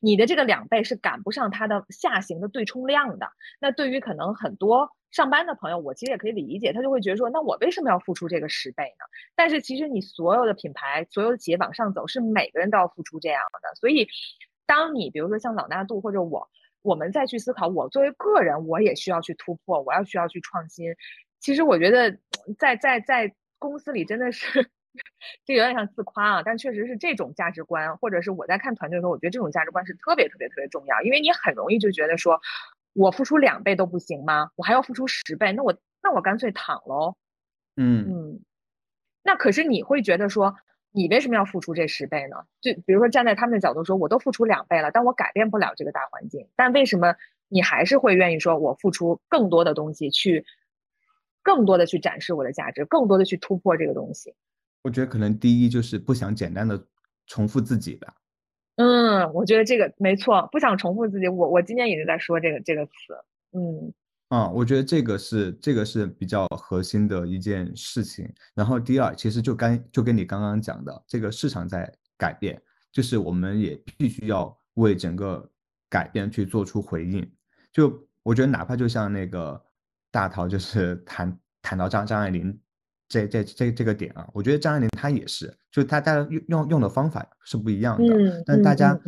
你的这个两倍是赶不上它的下行的对冲量的。那对于可能很多上班的朋友，我其实也可以理解，他就会觉得说，那我为什么要付出这个十倍呢？但是其实你所有的品牌、所有的企业往上走，是每个人都要付出这样的。所以，当你比如说像老大度或者我，我们再去思考，我作为个人，我也需要去突破，我要需要去创新。其实我觉得在在在公司里真的是。这有点像自夸啊，但确实是这种价值观，或者是我在看团队的时候，我觉得这种价值观是特别特别特别重要，因为你很容易就觉得说，我付出两倍都不行吗？我还要付出十倍，那我那我干脆躺喽。嗯嗯，那可是你会觉得说，你为什么要付出这十倍呢？就比如说站在他们的角度说，我都付出两倍了，但我改变不了这个大环境，但为什么你还是会愿意说我付出更多的东西去，更多的去展示我的价值，更多的去突破这个东西？我觉得可能第一就是不想简单的重复自己吧。嗯，我觉得这个没错，不想重复自己。我我今天一直在说这个这个词。嗯啊、我觉得这个是这个是比较核心的一件事情。然后第二，其实就刚就跟你刚刚讲的，这个市场在改变，就是我们也必须要为整个改变去做出回应。就我觉得，哪怕就像那个大陶，就是谈谈到张张爱玲这这这这个点啊，我觉得张爱玲她也是，就她大家用用用的方法是不一样的，但大家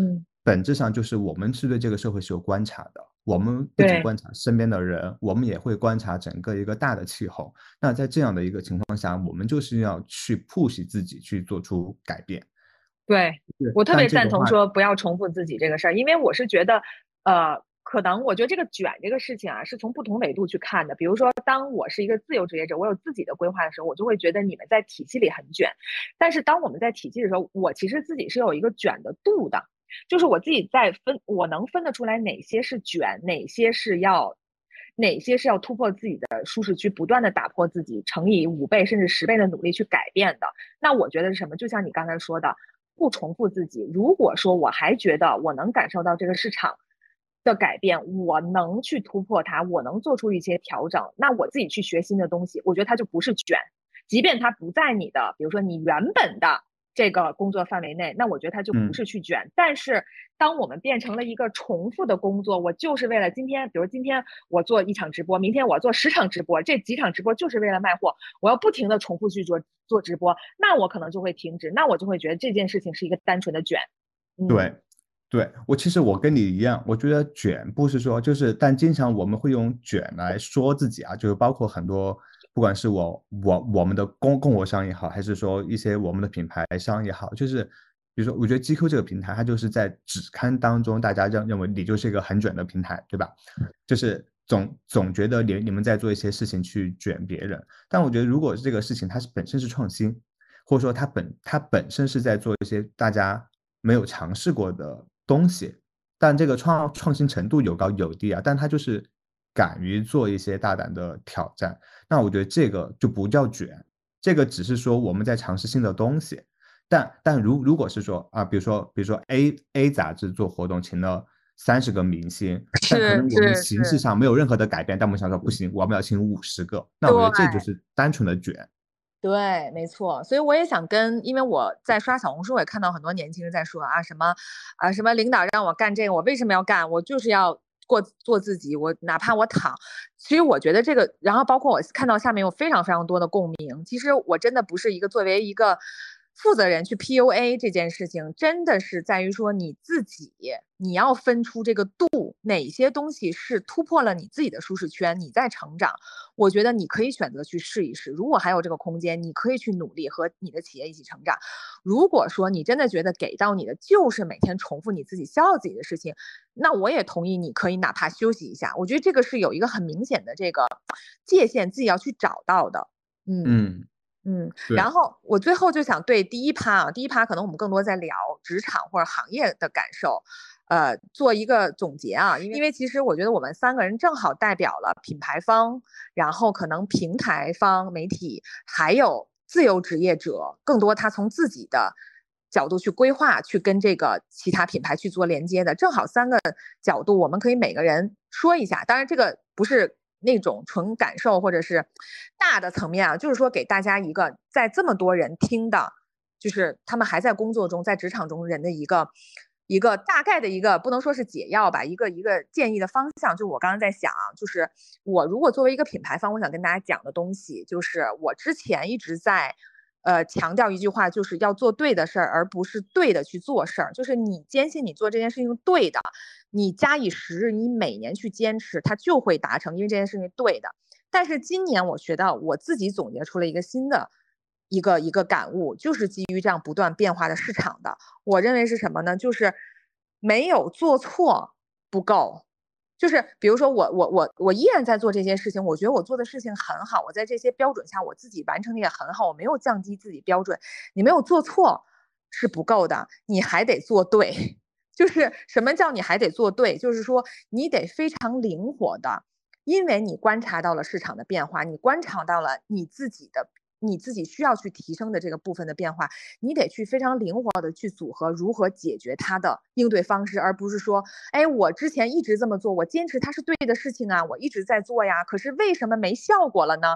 本质上就是我们是对这个社会是有观察的，我们不仅观察身边的人，我们也会观察整个一个大的气候。那在这样的一个情况下，我们就是要去 push 自己去做出改变。对，我特别赞同说不要重复自己这个事儿，因为我是觉得，呃，可能我觉得这个卷这个事情啊，是从不同维度去看的。比如说，当我是一个自由职业者，我有自己的规划的时候，我就会觉得你们在体系里很卷。但是当我们在体系的时候，我其实自己是有一个卷的度的。就是我自己在分，我能分得出来哪些是卷，哪些是要，哪些是要突破自己的舒适区，不断的打破自己，乘以五倍甚至十倍的努力去改变的。那我觉得是什么？就像你刚才说的，不重复自己。如果说我还觉得我能感受到这个市场的改变，我能去突破它，我能做出一些调整，那我自己去学新的东西，我觉得它就不是卷。即便它不在你的，比如说你原本的。这个工作范围内，那我觉得他就不是去卷。但是，当我们变成了一个重复的工作，我就是为了今天，比如今天我做一场直播，明天我做十场直播，这几场直播就是为了卖货，我要不停的重复去做做直播，那我可能就会停止，那我就会觉得这件事情是一个单纯的卷。对，对我其实我跟你一样，我觉得卷不是说就是，但经常我们会用卷来说自己啊，就是包括很多。不管是我我我们的供供货商也好，还是说一些我们的品牌商也好，就是比如说，我觉得 GQ 这个平台，它就是在纸刊当中，大家认认为你就是一个很卷的平台，对吧？就是总总觉得你你们在做一些事情去卷别人。但我觉得，如果这个事情它是本身是创新，或者说它本它本身是在做一些大家没有尝试过的东西，但这个创创新程度有高有低啊，但它就是。敢于做一些大胆的挑战，那我觉得这个就不叫卷，这个只是说我们在尝试新的东西。但但如如果是说啊，比如说比如说 A A 杂志做活动，请了三十个明星，但可能我们形式上没有任何的改变，但我们想说不行，我们要请五十个，那我觉得这就是单纯的卷。对，没错。所以我也想跟，因为我在刷小红书，我也看到很多年轻人在说啊什么啊什么领导让我干这个，我为什么要干？我就是要。过做自己，我哪怕我躺，其实我觉得这个，然后包括我看到下面有非常非常多的共鸣。其实我真的不是一个作为一个。负责人去 PUA 这件事情，真的是在于说你自己，你要分出这个度，哪些东西是突破了你自己的舒适圈，你在成长。我觉得你可以选择去试一试，如果还有这个空间，你可以去努力和你的企业一起成长。如果说你真的觉得给到你的就是每天重复你自己消耗自己的事情，那我也同意你可以哪怕休息一下。我觉得这个是有一个很明显的这个界限，自己要去找到的。嗯。嗯，然后我最后就想对第一趴啊，第一趴可能我们更多在聊职场或者行业的感受，呃，做一个总结啊，因为因为其实我觉得我们三个人正好代表了品牌方，然后可能平台方、媒体，还有自由职业者，更多他从自己的角度去规划，去跟这个其他品牌去做连接的，正好三个角度，我们可以每个人说一下，当然这个不是。那种纯感受或者是大的层面啊，就是说给大家一个在这么多人听的，就是他们还在工作中，在职场中人的一个一个大概的一个不能说是解药吧，一个一个建议的方向。就我刚刚在想，就是我如果作为一个品牌方，我想跟大家讲的东西，就是我之前一直在。呃，强调一句话，就是要做对的事儿，而不是对的去做事儿。就是你坚信你做这件事情对的，你假以时日，你每年去坚持，它就会达成，因为这件事情对的。但是今年我学到，我自己总结出了一个新的一个一个感悟，就是基于这样不断变化的市场的，我认为是什么呢？就是没有做错不够。就是比如说我我我我依然在做这些事情，我觉得我做的事情很好，我在这些标准下我自己完成的也很好，我没有降低自己标准。你没有做错是不够的，你还得做对。就是什么叫你还得做对？就是说你得非常灵活的，因为你观察到了市场的变化，你观察到了你自己的。你自己需要去提升的这个部分的变化，你得去非常灵活的去组合如何解决它的应对方式，而不是说，哎，我之前一直这么做，我坚持它是对的事情啊，我一直在做呀，可是为什么没效果了呢？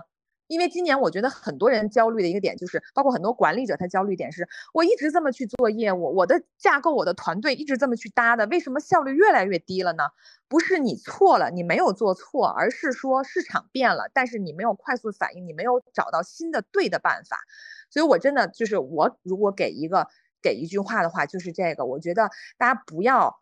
因为今年我觉得很多人焦虑的一个点就是，包括很多管理者他焦虑点是，我一直这么去做业务，我的架构、我的团队一直这么去搭的，为什么效率越来越低了呢？不是你错了，你没有做错，而是说市场变了，但是你没有快速反应，你没有找到新的对的办法。所以我真的就是我如果给一个给一句话的话，就是这个，我觉得大家不要。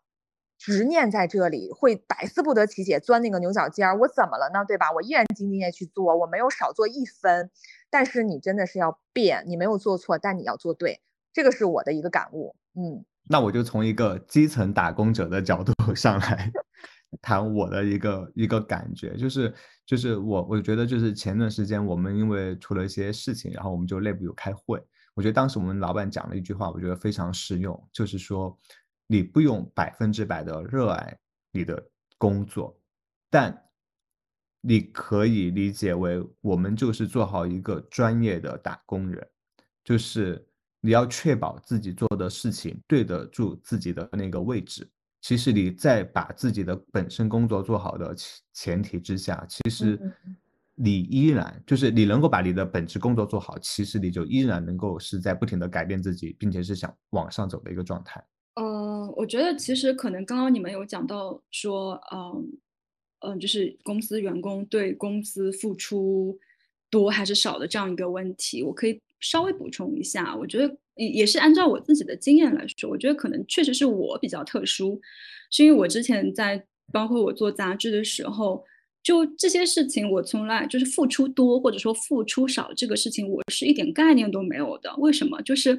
执念在这里会百思不得其解，钻那个牛角尖儿。我怎么了呢？对吧？我依然兢兢业业去做，我没有少做一分。但是你真的是要变，你没有做错，但你要做对。这个是我的一个感悟。嗯，那我就从一个基层打工者的角度 上来 谈我的一个一个感觉，就是就是我我觉得就是前段时间我们因为出了一些事情，然后我们就内部有开会。我觉得当时我们老板讲了一句话，我觉得非常适用，就是说。你不用百分之百的热爱你的工作，但你可以理解为我们就是做好一个专业的打工人，就是你要确保自己做的事情对得住自己的那个位置。其实你在把自己的本身工作做好的前前提之下，其实你依然就是你能够把你的本职工作做好，其实你就依然能够是在不停的改变自己，并且是想往上走的一个状态。呃，我觉得其实可能刚刚你们有讲到说，嗯嗯，就是公司员工对公司付出多还是少的这样一个问题，我可以稍微补充一下。我觉得也也是按照我自己的经验来说，我觉得可能确实是我比较特殊，是因为我之前在包括我做杂志的时候，就这些事情我从来就是付出多或者说付出少这个事情，我是一点概念都没有的。为什么？就是。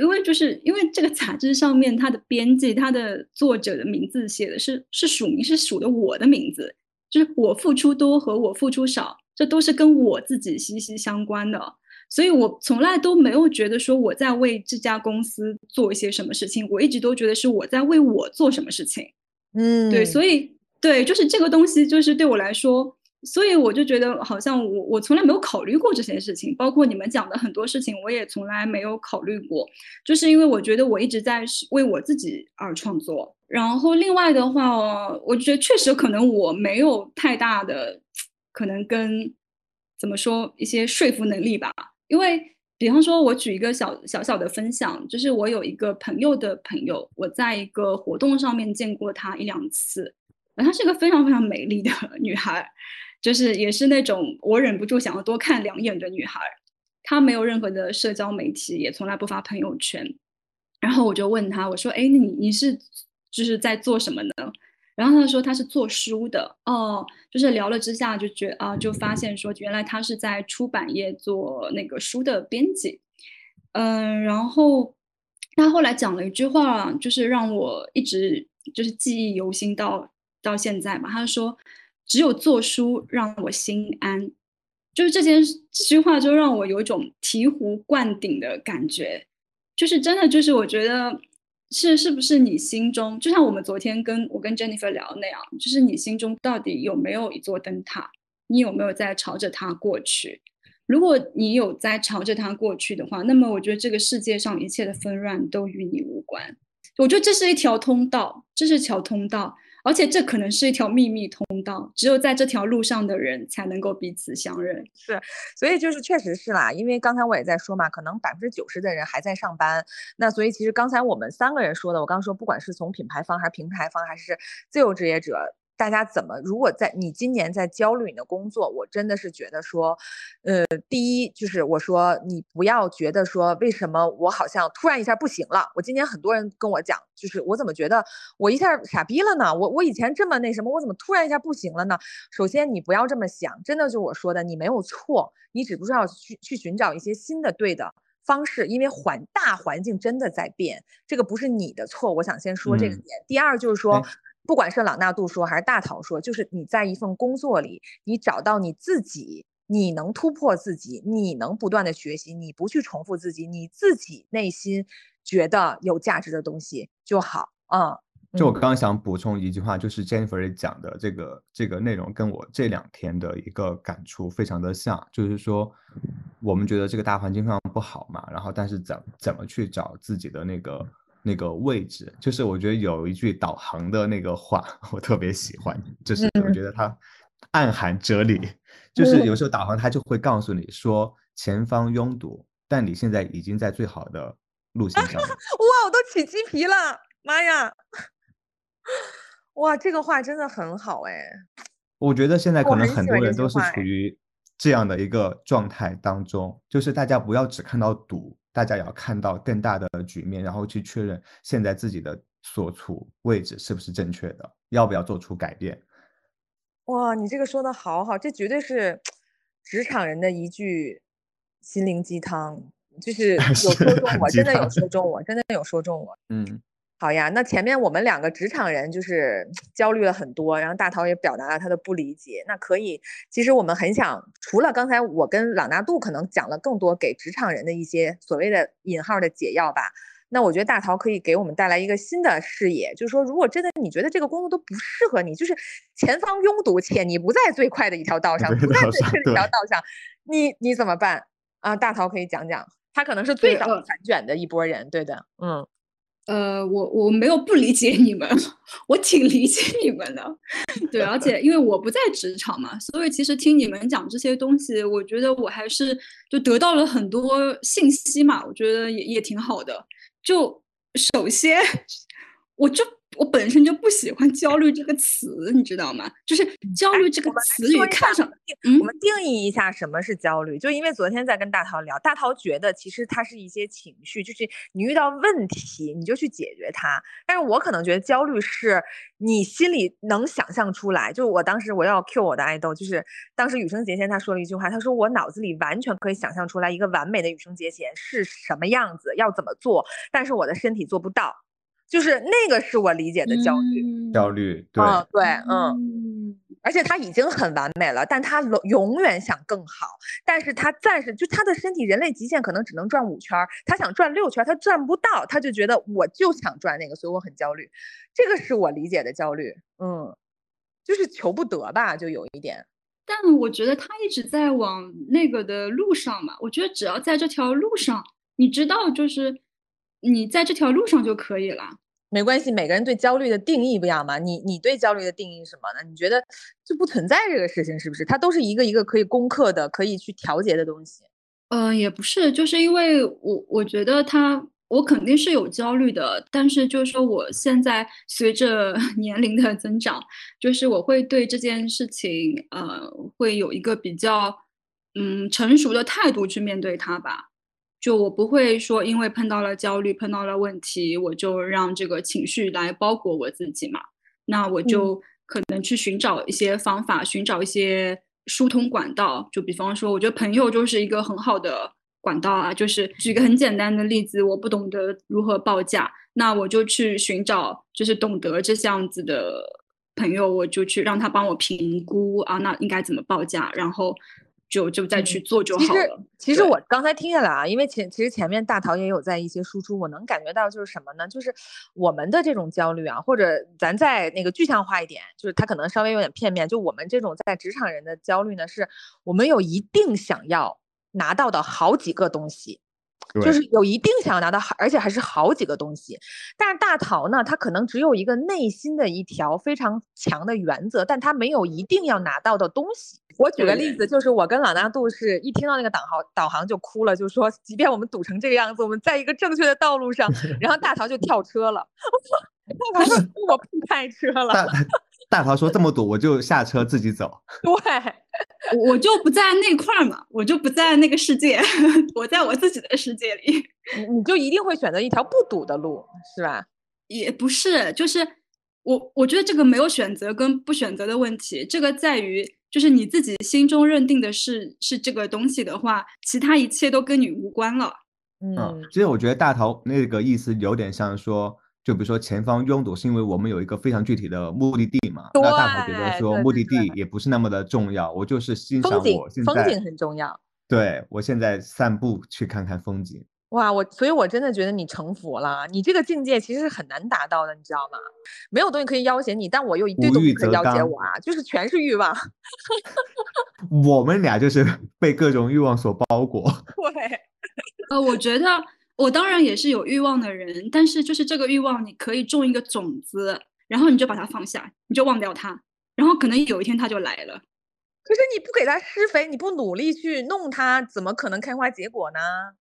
因为就是因为这个杂志上面它的编辑、它的作者的名字写的是是署名是署的我的名字，就是我付出多和我付出少，这都是跟我自己息息相关的，所以我从来都没有觉得说我在为这家公司做一些什么事情，我一直都觉得是我在为我做什么事情，嗯，对，所以对，就是这个东西就是对我来说。所以我就觉得，好像我我从来没有考虑过这些事情，包括你们讲的很多事情，我也从来没有考虑过，就是因为我觉得我一直在为我自己而创作。然后另外的话，我觉得确实可能我没有太大的可能跟怎么说一些说服能力吧。因为比方说，我举一个小小小的分享，就是我有一个朋友的朋友，我在一个活动上面见过她一两次，她是一个非常非常美丽的 女孩。就是也是那种我忍不住想要多看两眼的女孩，她没有任何的社交媒体，也从来不发朋友圈。然后我就问她，我说：“哎，你你是就是在做什么呢？”然后她说她是做书的。哦，就是聊了之下就觉啊，就发现说原来她是在出版业做那个书的编辑。嗯，然后她后来讲了一句话，就是让我一直就是记忆犹新到到现在嘛。她说。只有做书让我心安，就是这件这句话就让我有一种醍醐灌顶的感觉，就是真的，就是我觉得是是不是你心中，就像我们昨天跟我跟 Jennifer 聊那样，就是你心中到底有没有一座灯塔，你有没有在朝着它过去？如果你有在朝着它过去的话，那么我觉得这个世界上一切的纷乱都与你无关。我觉得这是一条通道，这是一条通道。而且这可能是一条秘密通道，只有在这条路上的人才能够彼此相认。是，所以就是确实是啦，因为刚才我也在说嘛，可能百分之九十的人还在上班。那所以其实刚才我们三个人说的，我刚说，不管是从品牌方还是平台方，还是自由职业者。大家怎么？如果在你今年在焦虑你的工作，我真的是觉得说，呃，第一就是我说你不要觉得说为什么我好像突然一下不行了。我今年很多人跟我讲，就是我怎么觉得我一下傻逼了呢？我我以前这么那什么，我怎么突然一下不行了呢？首先你不要这么想，真的就我说的，你没有错，你只不过要去去寻找一些新的对的方式，因为环大环境真的在变，这个不是你的错。我想先说这个点。第二就是说。不管是朗纳度说还是大陶说，就是你在一份工作里，你找到你自己，你能突破自己，你能不断的学习，你不去重复自己，你自己内心觉得有价值的东西就好啊。就我刚刚想补充一句话，就是 Jennifer 讲的这个这个内容，跟我这两天的一个感触非常的像，就是说我们觉得这个大环境非常不好嘛，然后但是怎怎么去找自己的那个。那个位置，就是我觉得有一句导航的那个话，我特别喜欢，就是我觉得它暗含哲理，就是有时候导航它就会告诉你说前方拥堵，但你现在已经在最好的路线上。哇，我都起鸡皮了，妈呀！哇，这个话真的很好哎。我觉得现在可能很多人都是处于这样的一个状态当中，就是大家不要只看到赌。大家也要看到更大的局面，然后去确认现在自己的所处位置是不是正确的，要不要做出改变。哇，你这个说的好好，这绝对是职场人的一句心灵鸡汤，就是 有说中我，真的有说中我，真的有说中我。嗯。好呀，那前面我们两个职场人就是焦虑了很多，然后大桃也表达了他的不理解。那可以，其实我们很想，除了刚才我跟朗纳度可能讲了更多给职场人的一些所谓的引号的解药吧。那我觉得大陶可以给我们带来一个新的视野，就是说，如果真的你觉得这个工作都不适合你，就是前方拥堵且你不在最快的一条道上，不在最快的一条道上，你你怎么办啊？大陶可以讲讲，他可能是最早反卷的一波人，对的，嗯。呃，我我没有不理解你们，我挺理解你们的，对，而且因为我不在职场嘛，所以其实听你们讲这些东西，我觉得我还是就得到了很多信息嘛，我觉得也也挺好的。就首先，我就。我本身就不喜欢“焦虑”这个词，你知道吗？就是“焦虑”这个词语看上，我们定义一下什么是焦虑。就因为昨天在跟大陶聊，大陶觉得其实它是一些情绪，就是你遇到问题你就去解决它。但是我可能觉得焦虑是你心里能想象出来。就我当时我要 cue 我的爱豆，就是当时羽生结弦他说了一句话，他说我脑子里完全可以想象出来一个完美的羽生结弦是什么样子，要怎么做，但是我的身体做不到。就是那个是我理解的焦虑，焦虑，对，嗯对，嗯，而且他已经很完美了，但他永永远想更好，但是他暂时就他的身体人类极限可能只能转五圈，他想转六圈，他转不到，他就觉得我就想转那个，所以我很焦虑，这个是我理解的焦虑，嗯，就是求不得吧，就有一点，但我觉得他一直在往那个的路上嘛，我觉得只要在这条路上，你知道就是。你在这条路上就可以了，没关系。每个人对焦虑的定义不一样嘛。你你对焦虑的定义是什么呢？你觉得就不存在这个事情，是不是？它都是一个一个可以攻克的、可以去调节的东西。嗯，也不是，就是因为我我觉得他，我肯定是有焦虑的，但是就是说，我现在随着 年龄的增长，就是我会对这件事情，呃，会有一个比较嗯成熟的态度去面对它吧。就我不会说，因为碰到了焦虑，碰到了问题，我就让这个情绪来包裹我自己嘛。那我就可能去寻找一些方法，寻找一些疏通管道。就比方说，我觉得朋友就是一个很好的管道啊。就是举个很简单的例子，我不懂得如何报价，那我就去寻找就是懂得这样子的朋友，我就去让他帮我评估啊，那应该怎么报价，然后。就就再去做就好了。其实其实我刚才听下来啊，因为前其实前面大陶也有在一些输出，我能感觉到就是什么呢？就是我们的这种焦虑啊，或者咱再那个具象化一点，就是他可能稍微有点片面。就我们这种在职场人的焦虑呢，是我们有一定想要拿到的好几个东西。就是有一定想要拿到，而且还是好几个东西。但是大陶呢，他可能只有一个内心的一条非常强的原则，但他没有一定要拿到的东西。我举个例子，就是我跟朗纳度是一听到那个导航导航就哭了，就说即便我们堵成这个样子，我们在一个正确的道路上。然后大陶就跳车了，大陶说 我不开车了。大大陶说这么堵，我就下车自己走。对。我就不在那块儿嘛，我就不在那个世界，我在我自己的世界里。你你就一定会选择一条不堵的路，是吧？也不是，就是我我觉得这个没有选择跟不选择的问题，这个在于就是你自己心中认定的是是这个东西的话，其他一切都跟你无关了。嗯，其实我觉得大头那个意思有点像说。就比如说前方拥堵，是因为我们有一个非常具体的目的地嘛。那大头觉得说目的地也不是那么的重要，我就是欣赏我现在风景很重要。对我现在散步去看看风景。哇，我所以，我真的觉得你成佛了。你这个境界其实是很难达到的，你知道吗？没有东西可以要挟你，但我又一堆东西可以要挟我啊，就是全是欲望。我们俩就是被各种欲望所包裹。对，呃，我觉得。我当然也是有欲望的人，但是就是这个欲望，你可以种一个种子，然后你就把它放下，你就忘掉它，然后可能有一天它就来了。可是你不给它施肥，你不努力去弄它，怎么可能开花结果呢？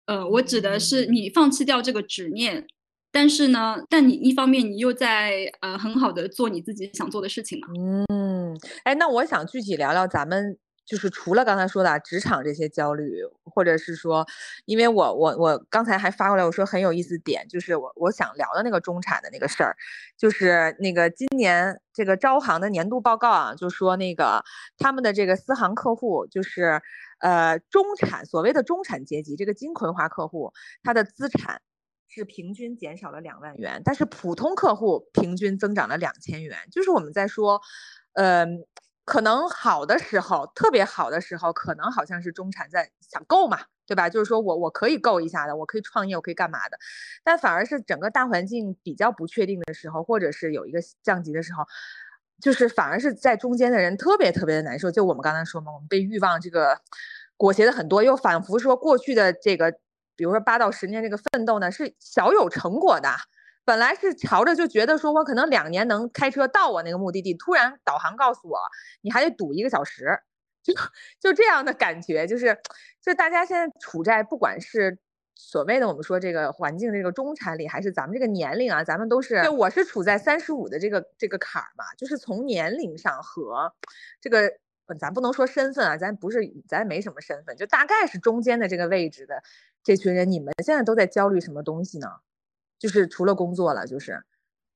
呃，我指的是你放弃掉这个执念，但是呢，但你一方面你又在呃很好的做你自己想做的事情嘛。嗯，哎，那我想具体聊聊咱们。就是除了刚才说的职场这些焦虑，或者是说，因为我我我刚才还发过来，我说很有意思点，就是我我想聊的那个中产的那个事儿，就是那个今年这个招行的年度报告啊，就说那个他们的这个私行客户，就是呃中产所谓的中产阶级这个金葵花客户，他的资产是平均减少了两万元，但是普通客户平均增长了两千元，就是我们在说，嗯。可能好的时候，特别好的时候，可能好像是中产在想够嘛，对吧？就是说我我可以够一下的，我可以创业，我可以干嘛的，但反而是整个大环境比较不确定的时候，或者是有一个降级的时候，就是反而是在中间的人特别特别的难受。就我们刚才说嘛，我们被欲望这个裹挟的很多，又仿佛说过去的这个，比如说八到十年这个奋斗呢，是小有成果的。本来是朝着就觉得说，我可能两年能开车到我那个目的地，突然导航告诉我，你还得堵一个小时，就就这样的感觉，就是，就大家现在处在不管是所谓的我们说这个环境这个中产里，还是咱们这个年龄啊，咱们都是，我是处在三十五的这个这个坎儿嘛，就是从年龄上和这个，咱不能说身份啊，咱不是咱没什么身份，就大概是中间的这个位置的这群人，你们现在都在焦虑什么东西呢？就是除了工作了，就是，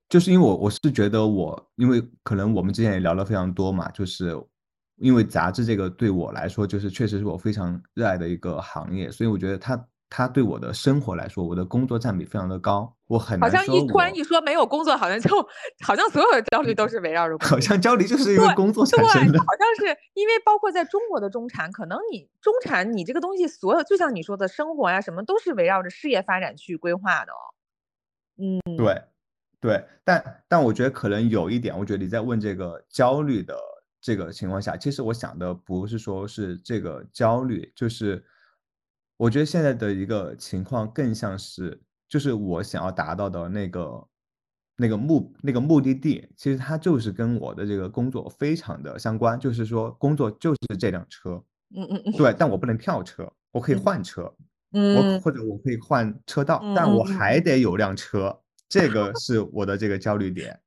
就是因为我我是觉得我，因为可能我们之前也聊了非常多嘛，就是因为杂志这个对我来说，就是确实是我非常热爱的一个行业，所以我觉得它它对我的生活来说，我的工作占比非常的高，我很好像一突然一说没有工作，好像就好像所有的焦虑都是围绕着，好像焦虑就是因为工作产生的，好像是因为包括在中国的中产，可能你中产你这个东西，所有就像你说的生活呀什么，都是围绕着事业发展去规划的哦。嗯，对，对，但但我觉得可能有一点，我觉得你在问这个焦虑的这个情况下，其实我想的不是说是这个焦虑，就是我觉得现在的一个情况更像是，就是我想要达到的那个那个目那个目的地，其实它就是跟我的这个工作非常的相关，就是说工作就是这辆车，嗯嗯嗯，对，但我不能跳车，我可以换车。我或者我可以换车道，但我还得有辆车，这个 是我的这个焦虑点。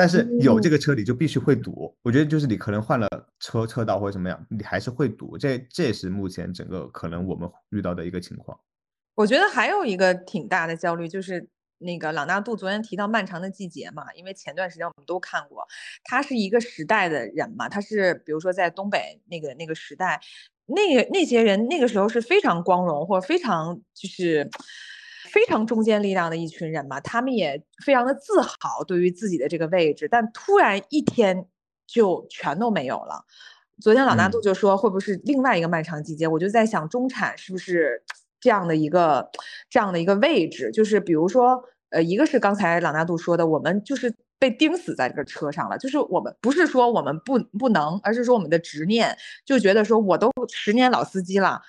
但是有这个车，你就必须会堵。我觉得就是你可能换了车车道或者怎么样，你还是会堵。这这是目前整个可能我们遇到的一个情况。我觉得还有一个挺大的焦虑，就是那个朗纳度昨天提到《漫长的季节》嘛，因为前段时间我们都看过，他是一个时代的人嘛，他是比如说在东北那个那个时代。那个那些人那个时候是非常光荣或者非常就是非常中坚力量的一群人嘛，他们也非常的自豪对于自己的这个位置，但突然一天就全都没有了。昨天老大度就说会不会是另外一个漫长季节？我就在想中产是不是这样的一个这样的一个位置？就是比如说呃，一个是刚才朗纳度说的，我们就是。被钉死在这个车上了，就是我们不是说我们不不能，而是说我们的执念就觉得说我都十年老司机了，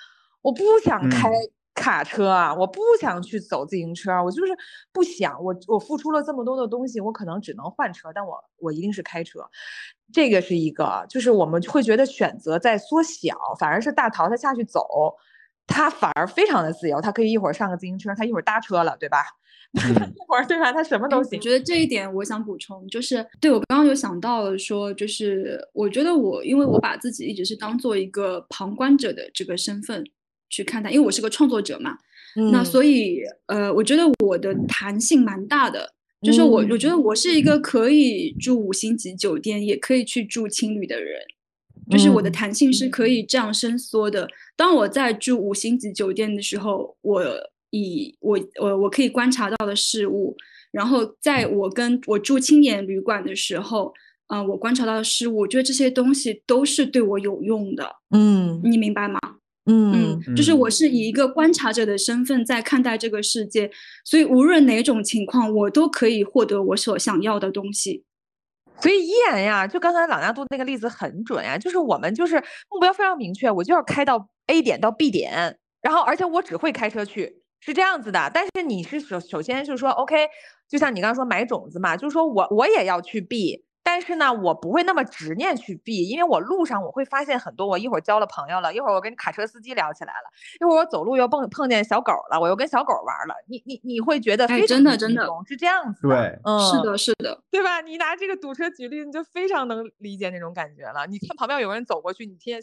我不想开卡车啊，我不想去走自行车，我就是不想，我我付出了这么多的东西，我可能只能换车，但我我一定是开车，这个是一个，就是我们会觉得选择在缩小，反而是大淘他下去走，他反而非常的自由，他可以一会儿上个自行车，他一会儿搭车了，对吧？一会儿对吧？他什么都行。我觉得这一点我想补充，就是对我刚刚有想到了说，就是我觉得我因为我把自己一直是当做一个旁观者的这个身份去看待，因为我是个创作者嘛，那所以呃，我觉得我的弹性蛮大的，就是我我觉得我是一个可以住五星级酒店，也可以去住青旅的人，就是我的弹性是可以这样伸缩的。当我在住五星级酒店的时候，我。以我我我可以观察到的事物，然后在我跟我住青年旅馆的时候，嗯，我观察到的事物，我觉得这些东西都是对我有用的。嗯，你明白吗？嗯嗯，就是我是以一个观察者的身份在看待这个世界，所以无论哪种情况，我都可以获得我所想要的东西。所以依然呀，就刚才朗纳度那个例子很准呀，就是我们就是目标非常明确，我就要开到 A 点到 B 点，然后而且我只会开车去。是这样子的，但是你是首首先就是说，OK，就像你刚刚说买种子嘛，就是说我我也要去 B。但是呢，我不会那么执念去避，因为我路上我会发现很多。我一会儿交了朋友了，一会儿我跟卡车司机聊起来了，一会儿我走路又碰碰见小狗了，我又跟小狗玩了。你你你会觉得非常真的真的是这样子，对，嗯，是的，是的，对吧？你拿这个堵车举例，你就非常能理解那种感觉了。你看旁边有人走过去，你天，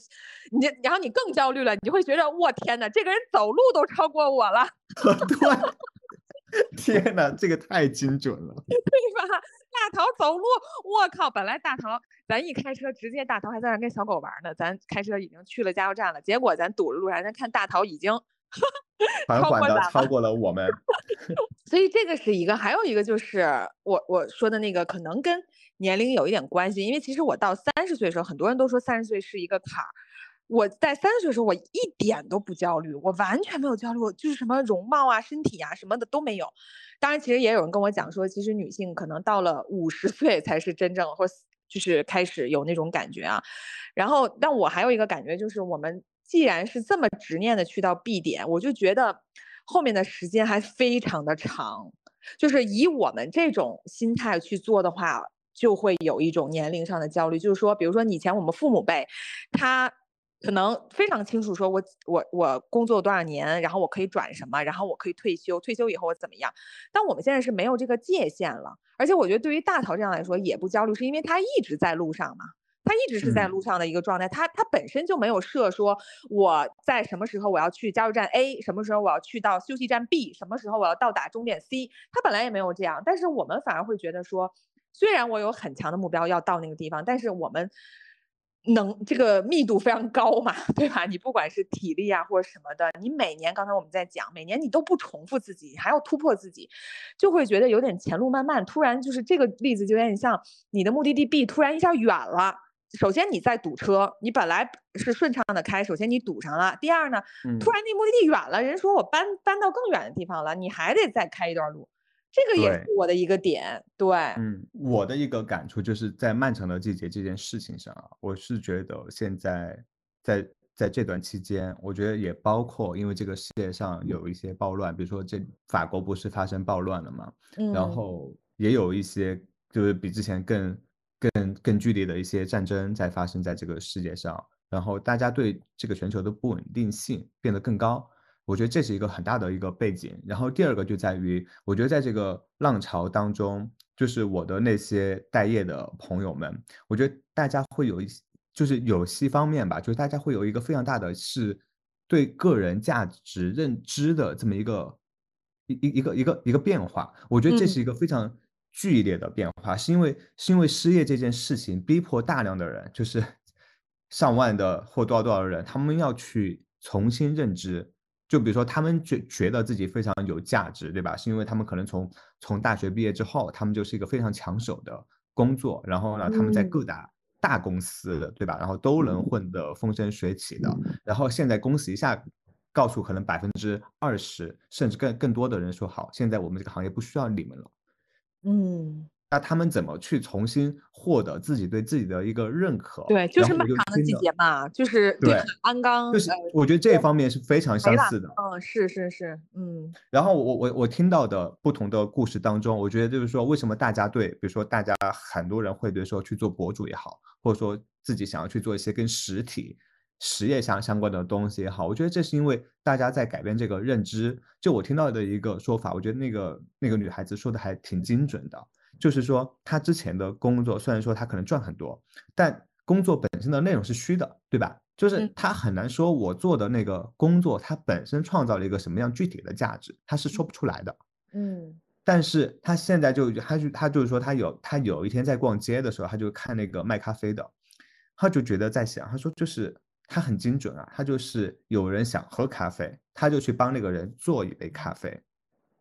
你然后你更焦虑了，你就会觉得我天哪，这个人走路都超过我了。对。天哪，这个太精准了，对吧？大桃走路，我靠！本来大桃咱一开车，直接大桃还在那跟小狗玩呢。咱开车已经去了加油站了，结果咱堵着路上，咱看大桃已经 缓缓的超过了我们。所以这个是一个，还有一个就是我我说的那个，可能跟年龄有一点关系，因为其实我到三十岁的时候，很多人都说三十岁是一个坎儿。我在三十岁的时候，我一点都不焦虑，我完全没有焦虑，我就是什么容貌啊、身体啊什么的都没有。当然，其实也有人跟我讲说，其实女性可能到了五十岁才是真正或就是开始有那种感觉啊。然后，但我还有一个感觉就是，我们既然是这么执念的去到 B 点，我就觉得后面的时间还非常的长。就是以我们这种心态去做的话，就会有一种年龄上的焦虑。就是说，比如说以前我们父母辈，他可能非常清楚，说我我我工作多少年，然后我可以转什么，然后我可以退休，退休以后我怎么样。但我们现在是没有这个界限了，而且我觉得对于大陶这样来说也不焦虑，是因为他一直在路上嘛。他一直是在嗯路上的一个状态，他他本身就没有设说我在什么时候我要去加油站 A，什么时候我要去到休息站 B，什么时候我要到达终点 C，他本来也没有这样，但是我们反而会觉得说，虽然我有很强的目标要到那个地方，但是我们能这个密度非常高嘛，对吧？你不管是体力啊或者什么的，你每年刚才我们在讲，每年你都不重复自己，还要突破自己，就会觉得有点前路漫漫。突然就是这个例子就有点像你的目的地 B 突然一下远了。首先你在堵车，你本来是顺畅的开，首先你堵上了。第二呢，嗯突然那目的地远了，人说我搬搬到更远的地方了，你还得再开一段路，这个也是我的一个点。对，嗯，我的一个感触就是在漫长的季节这件事情上啊，我是觉得现在在在这段期间，我觉得也包括因为这个世界上有一些暴乱，比如说这法国不是发生暴乱了嘛，然嗯后也有一些就是比之前更更更剧烈的一些战争在发生在这个世界上，然后大家对这个全球的不稳定性变得更高。我觉得这是一个很大的一个背景。然后第二个就在于，我觉得在这个浪潮当中，就是我的那些待业的朋友们，我觉得大家会有一些，就是有些方面吧，就是大家会有一个非常大的是对个人价值认知的这么一个一一一个一个一个变化。我觉得这嗯是一个非常剧烈的变化，是因为是因为失业这件事情逼迫大量的人，就是 上万的或多少多少人，他们要去重新认知。就比如说，他们觉觉得自己非常有价值，对吧？是因为他们可能从从大学毕业之后，他们就是一个非常抢手的工作，然后呢，他们在嗯各大大公司，对吧？然后都能混得风生水起的。然后现在公司一下告诉可能百分之二十甚至更更多的人说，好，现在我们这个行业不需要你们了。嗯，那他们怎么去重新获得自己对自己的一个认可？对，就是漫长的季节嘛，就是对吧安刚就是呃我觉得这方面是非常相似的。嗯，是是是，嗯然后我我我听到的不同的故事当中，我觉得就是说，为什么大家对，比如说大家很多人会对说去做博主也好，或者说自己想要去做一些跟实体实业相相关的东西也好，我觉得这是因为大家在改变这个认知。就我听到的一个说法，我觉得那个那个女孩子说的还挺精准的，就是说他之前的工作虽然说他可能赚很多，但工作本身的内容是虚的，对吧？就是他很难说我做的那个工作，它本身创造了一个什么样具体的价值，他是说不出来的。嗯但是他现在就他就他就是说他有他有一天在逛街的时候，他就看那个卖咖啡的，他就觉得在想，他说就是他很精准啊，他就是有人想喝咖啡，他就去帮那个人做一杯咖啡。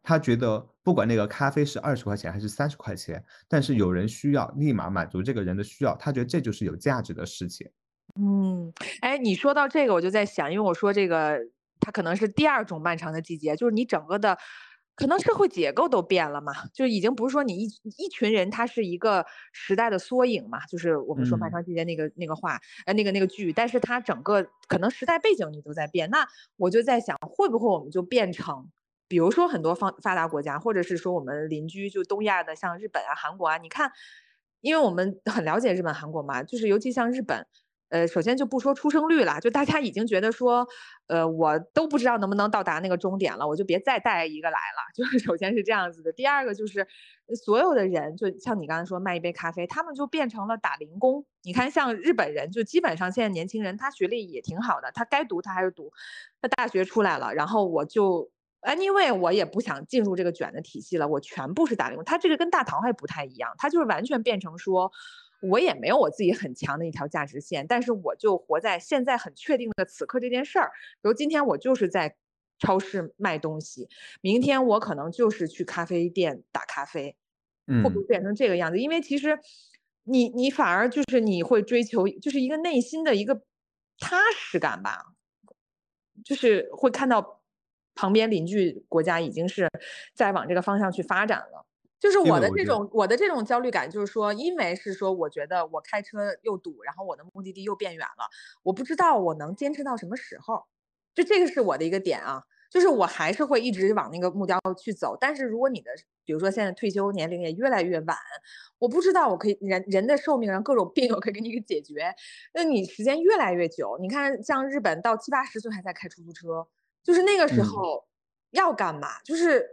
他觉得不管那个咖啡是二十块钱还是三十块钱，但是有人需要，立马满足这个人的需要，他觉得这就是有价值的事情。嗯，哎，你说到这个，我就在想，因为我说这个，它可能是第二种漫长的季节，就是你整个的，可能社会结构都变了嘛，就是已经不是说你一一群人，它是一个时代的缩影嘛，就是我们说漫嗯长季节那个那个话，呃，那个那个剧，但是它整个可能时代背景你都在变，那我就在想，会不会我们就变成？比如说很多发发达国家，或者是说我们邻居就东亚的，像日本啊、韩国啊，你看，因为我们很了解日本、韩国嘛，就是尤其像日本，呃，首先就不说出生率了，就大家已经觉得说，呃，我都不知道能不能到达那个终点了，我就别再带一个来了。就是首先是这样子的，第二个就是所有的人，就像你刚才说卖一杯咖啡，他们就变成了打零工。你看，像日本人，就基本上现在年轻人，他学历也挺好的，他该读他还是读，他大学出来了，然后我就。Anyway，我也不想进入这个卷的体系了，我全部是打零工。他这个跟大唐还不太一样，他就是完全变成说，我也没有我自己很强的一条价值线，但是我就活在现在很确定的此刻这件事儿。比如今天我就是在超市卖东西，明天我可能就是去咖啡店打咖啡，会不会嗯，变成这个样子？因为其实你你反而就是你会追求就是一个内心的一个踏实感吧，就是会看到旁边邻居国家已经是在往这个方向去发展了。就是我的这种我的这种焦虑感，就是说，因为是说，我觉得我开车又堵，然后我的目的地又变远了，我不知道我能坚持到什么时候。就这个是我的一个点啊，就是我还是会一直往那个目标去走。但是如果你的，比如说现在退休年龄也越来越晚，我不知道我可以人人的寿命上各种病我可以给你给解决，那你时间越来越久，你看像日本到七八十岁还在开出租车，就是那个时嗯候要干嘛？就是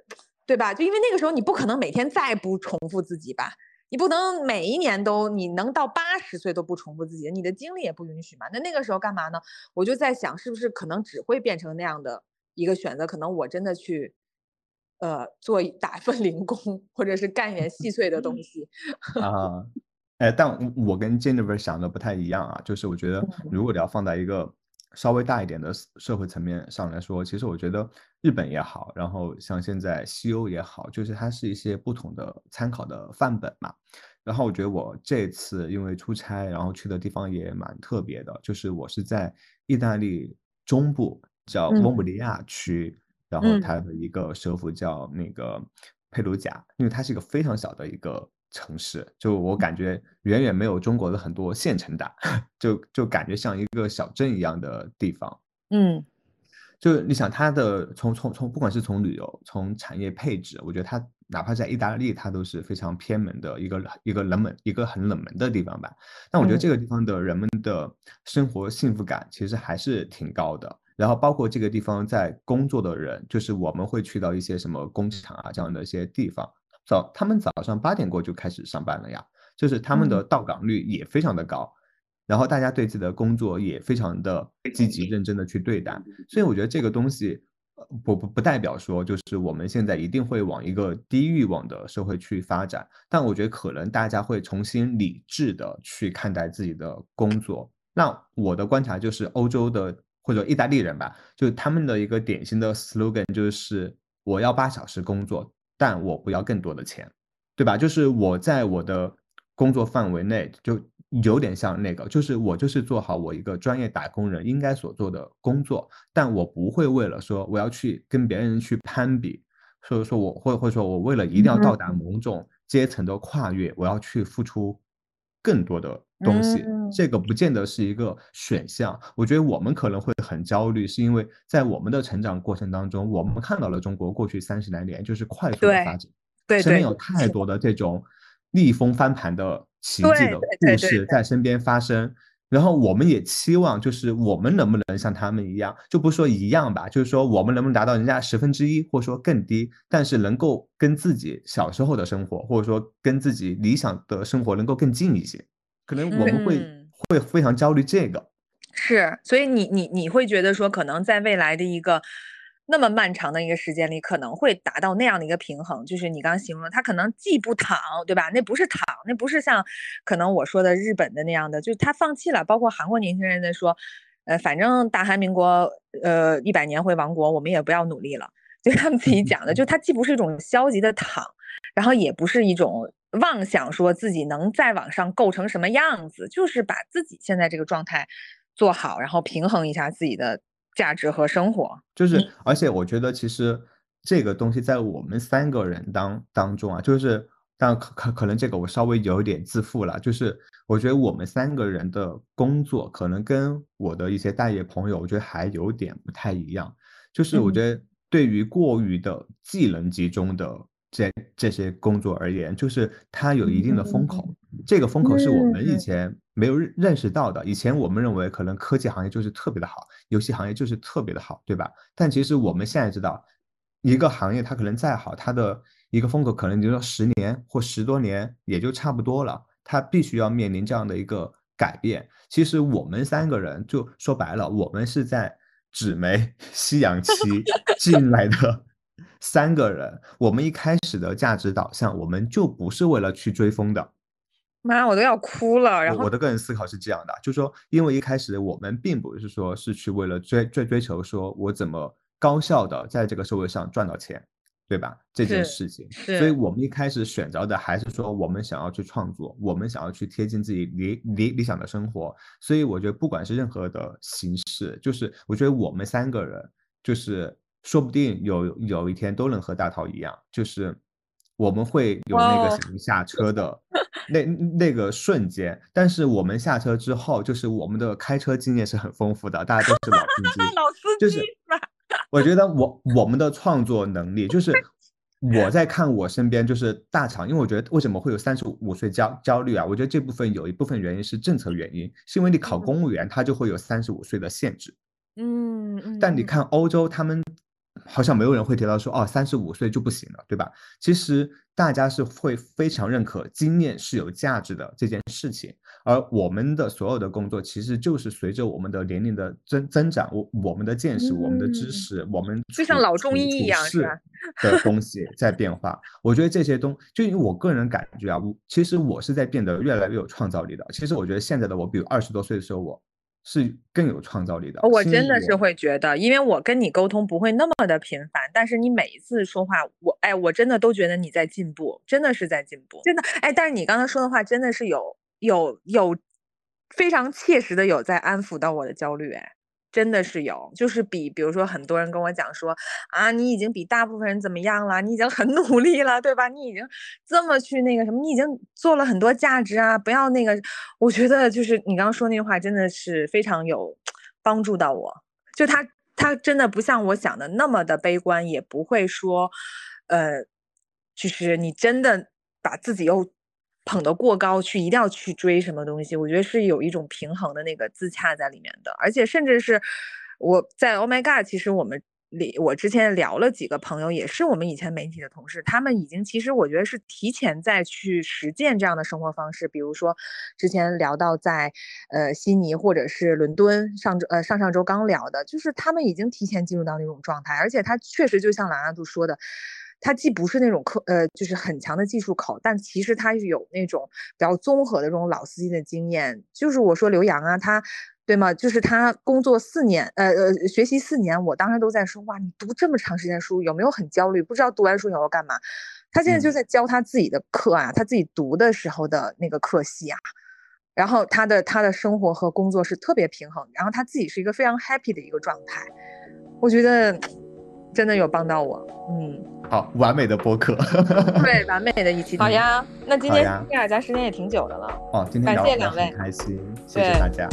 对吧？就因为那个时候你不可能每天再不重复自己吧。你不能每一年都你能到八十岁都不重复自己，你的精力也不允许嘛。那那个时候干嘛呢？我就在想，是不是可能只会变成那样的一个选择？可能我真的去，呃，做打一份零工，或者是干一点细碎的东西。啊，哎，但我我跟 Jennifer 想的不太一样啊，就是我觉得嗯如果你要放在一个稍微大一点的社社会层面上来说，其实我觉得日本也好，然后像现在西欧也好，就是它是一些不同的参考的范本嘛。然后我觉得我这次因为出差，然后去的地方也蛮特别的，就是我是在意大利中部叫嗯翁布利亚区，然后嗯它的一个首府叫那个佩鲁贾，因为它是一个非常小的一个城市，就我感觉远远没有中国的很多县城大，就就感觉像一个小镇一样的地方。嗯就你想它的从从从不管是从旅游从产业配置，我觉得它哪怕在意大利，它都是非常偏门的一个一个冷门一个很冷门的地方吧。但我觉得嗯这个地方的人们的生活幸福感其实还是挺高的。然后包括这个地方在工作的人，就是我们会去到一些什么工厂啊这样的一些地方，早他们早上八点过就开始上班了呀，就是他们的嗯到岗率也非常的高。然后大家对自己的工作也非常的积极认真的去对待，所以我觉得这个东西，呃不不不代表说就是我们现在一定会往一个低欲望的社会去发展，但我觉得可能大家会重新理智的去看待自己的工作。那我的观察就是欧洲的或者意大利人吧，就他们的一个典型的 slogan 就是我要八小时工作，但我不要更多的钱。对吧？就是我在我的工作范围内，就有点像那个，就是我就是做好我一个专业打工人应该所做的工作，但我不会为了说我要去跟别人去攀比，所以说我会会说我为了一定要到达某种阶层的跨越，我要去付出更多的东西，嗯这个不见得是一个选项。我觉得我们可能会很焦虑，是因为在我们的成长过程当中，我们看到了中国过去三十来年就是快速的发展。对对，身边有太多的这种逆风翻盘的奇迹的故事在身边发生，然后我们也期望，就是我们能不能像他们一样，就不说一样吧，就是说我们能不能达到人家十分之一，或者说更低，但是能够跟自己小时候的生活，或者说跟自己理想的生活能够更近一些，可能我们会、嗯会非常焦虑这个。是，所以你你你会觉得说，可能在未来的一个那么漫长的一个时间里，可能会达到那样的一个平衡，就是你刚刚形容的，他可能既不躺，对吧？那不是躺，那不是像可能我说的日本的那样的，就是他放弃了。包括韩国年轻人在说，呃，反正大韩民国呃一百年会亡国，我们也不要努力了。就他们自己讲的，就它既不是一种消极的躺，然后也不是一种妄想说自己能再往上构成什么样子，就是把自己现在这个状态做好，然后平衡一下自己的价值和生活。就是，而且我觉得其实这个东西在我们三个人当当中啊，就是，但可可可能这个我稍微有一点自负了，就是我觉得我们三个人的工作可能跟我的一些大业朋友，我觉得还有点不太一样，就是我嗯。觉得对于过于的技能集中的这这些工作而言，就是它有一定的风口，这个风口是我们以嗯前没有认认识到的。以前我们认为可能科技行业就是特别的好，游戏行业就是特别的好，对吧？但其实我们现在知道，一个行业它可能再好，它的一个风口可能你说十年或十多年也就差不多了，它必须要面临这样的一个改变。其实我们三个人就说白了，我们是在纸媒夕阳期进来的三个人，我们一开始的价值导向，我们就不是为了去追风的。妈，我都要哭了。然后我我的个人思考是这样的，就是说，因为一开始我们并不是说是去为了追追追求说我怎么高效的在这个社会上赚到钱，对吧？这件事情，所以我们一开始选择的还是说我们想要去创作，我们想要去贴近自己理理理想的生活。所以我觉得不管是任何的形式，就是我觉得我们三个人，就是说不定有有一天都能和大涛一样，就是我们会有那个 下车的那那个瞬间，但是我们下车之后，就是我们的开车经验是很丰富的，大家都是老司 机，老司就是吧 我觉得我我们的创作能力，就是我在看我身边就是大厂，因为我觉得为什么会有三十五岁焦焦虑啊？我觉得这部分有一部分原因是政策原因，是因为你考公务员，它就会有三十五岁的限制。嗯嗯，但你嗯看欧洲，他们好像没有人会提到说哦，三十五岁就不行了，对吧？其实大家是会非常认可经验是有价值的这件事情，而我们的所有的工作其实就是随着我们的年龄的增增长，我我们的见识、我们的知嗯识、我们就像老中医一样是的东 西在变化。我觉得这些东，就因为我个人感觉啊，我其实我是在变得越来越有创造力的。其实我觉得现在的我，比如二十多岁的时候，我是更有创造力的。哦我真的是会觉得，因为我跟你沟通不会那么的频繁，但是你每一次说话，我哎，我真的都觉得你在进步，真的是在进步，真的哎。但是你刚才说的话真的是有有有非常切实的有在安抚到我的焦虑，哎，真的是有，就是比比如说很多人跟我讲说啊，你已经比大部分人怎么样了，你已经很努力了，对吧？你已经这么去那个什么，你已经做了很多价值啊，不要那个。我觉得就是你刚刚说那句话，真的是非常有帮助到我。就他他真的不像我想的那么的悲观，也不会说，呃，就是你真的把自己又捧得过高，去一定要去追什么东西。我觉得是有一种平衡的那个自洽在里面的，而且甚至是我在 Oh My God，其实我们。里我之前聊了几个朋友，也是我们以前媒体的同事，他们已经其实我觉得是提前在去实践这样的生活方式。比如说之前聊到在呃悉尼或者是伦敦，上周呃上上周刚聊的，就是他们已经提前进入到那种状态，而且他确实就像蓝阿杜说的，他既不是那种科呃就是很强的技术口，但其实他是有那种比较综合的这种老司机的经验。就是我说刘洋啊，他。对吗？就是他工作四年，呃呃，学习四年，我当时都在说，哇，你读这么长时间书，有没有很焦虑？不知道读完书以后要干嘛？他现在就嗯在教他自己的课啊，他自己读的时候的那个课系啊，然后他的他的生活和工作是特别平衡，然后他自己是一个非常 happy 的一个状态，我觉得真的有帮到我，嗯，好完美的播客。对，完美的一期。好呀，那今天好呀这样咱时间也挺久的了，哦，今天感聊得很谢两位开心，谢谢大家。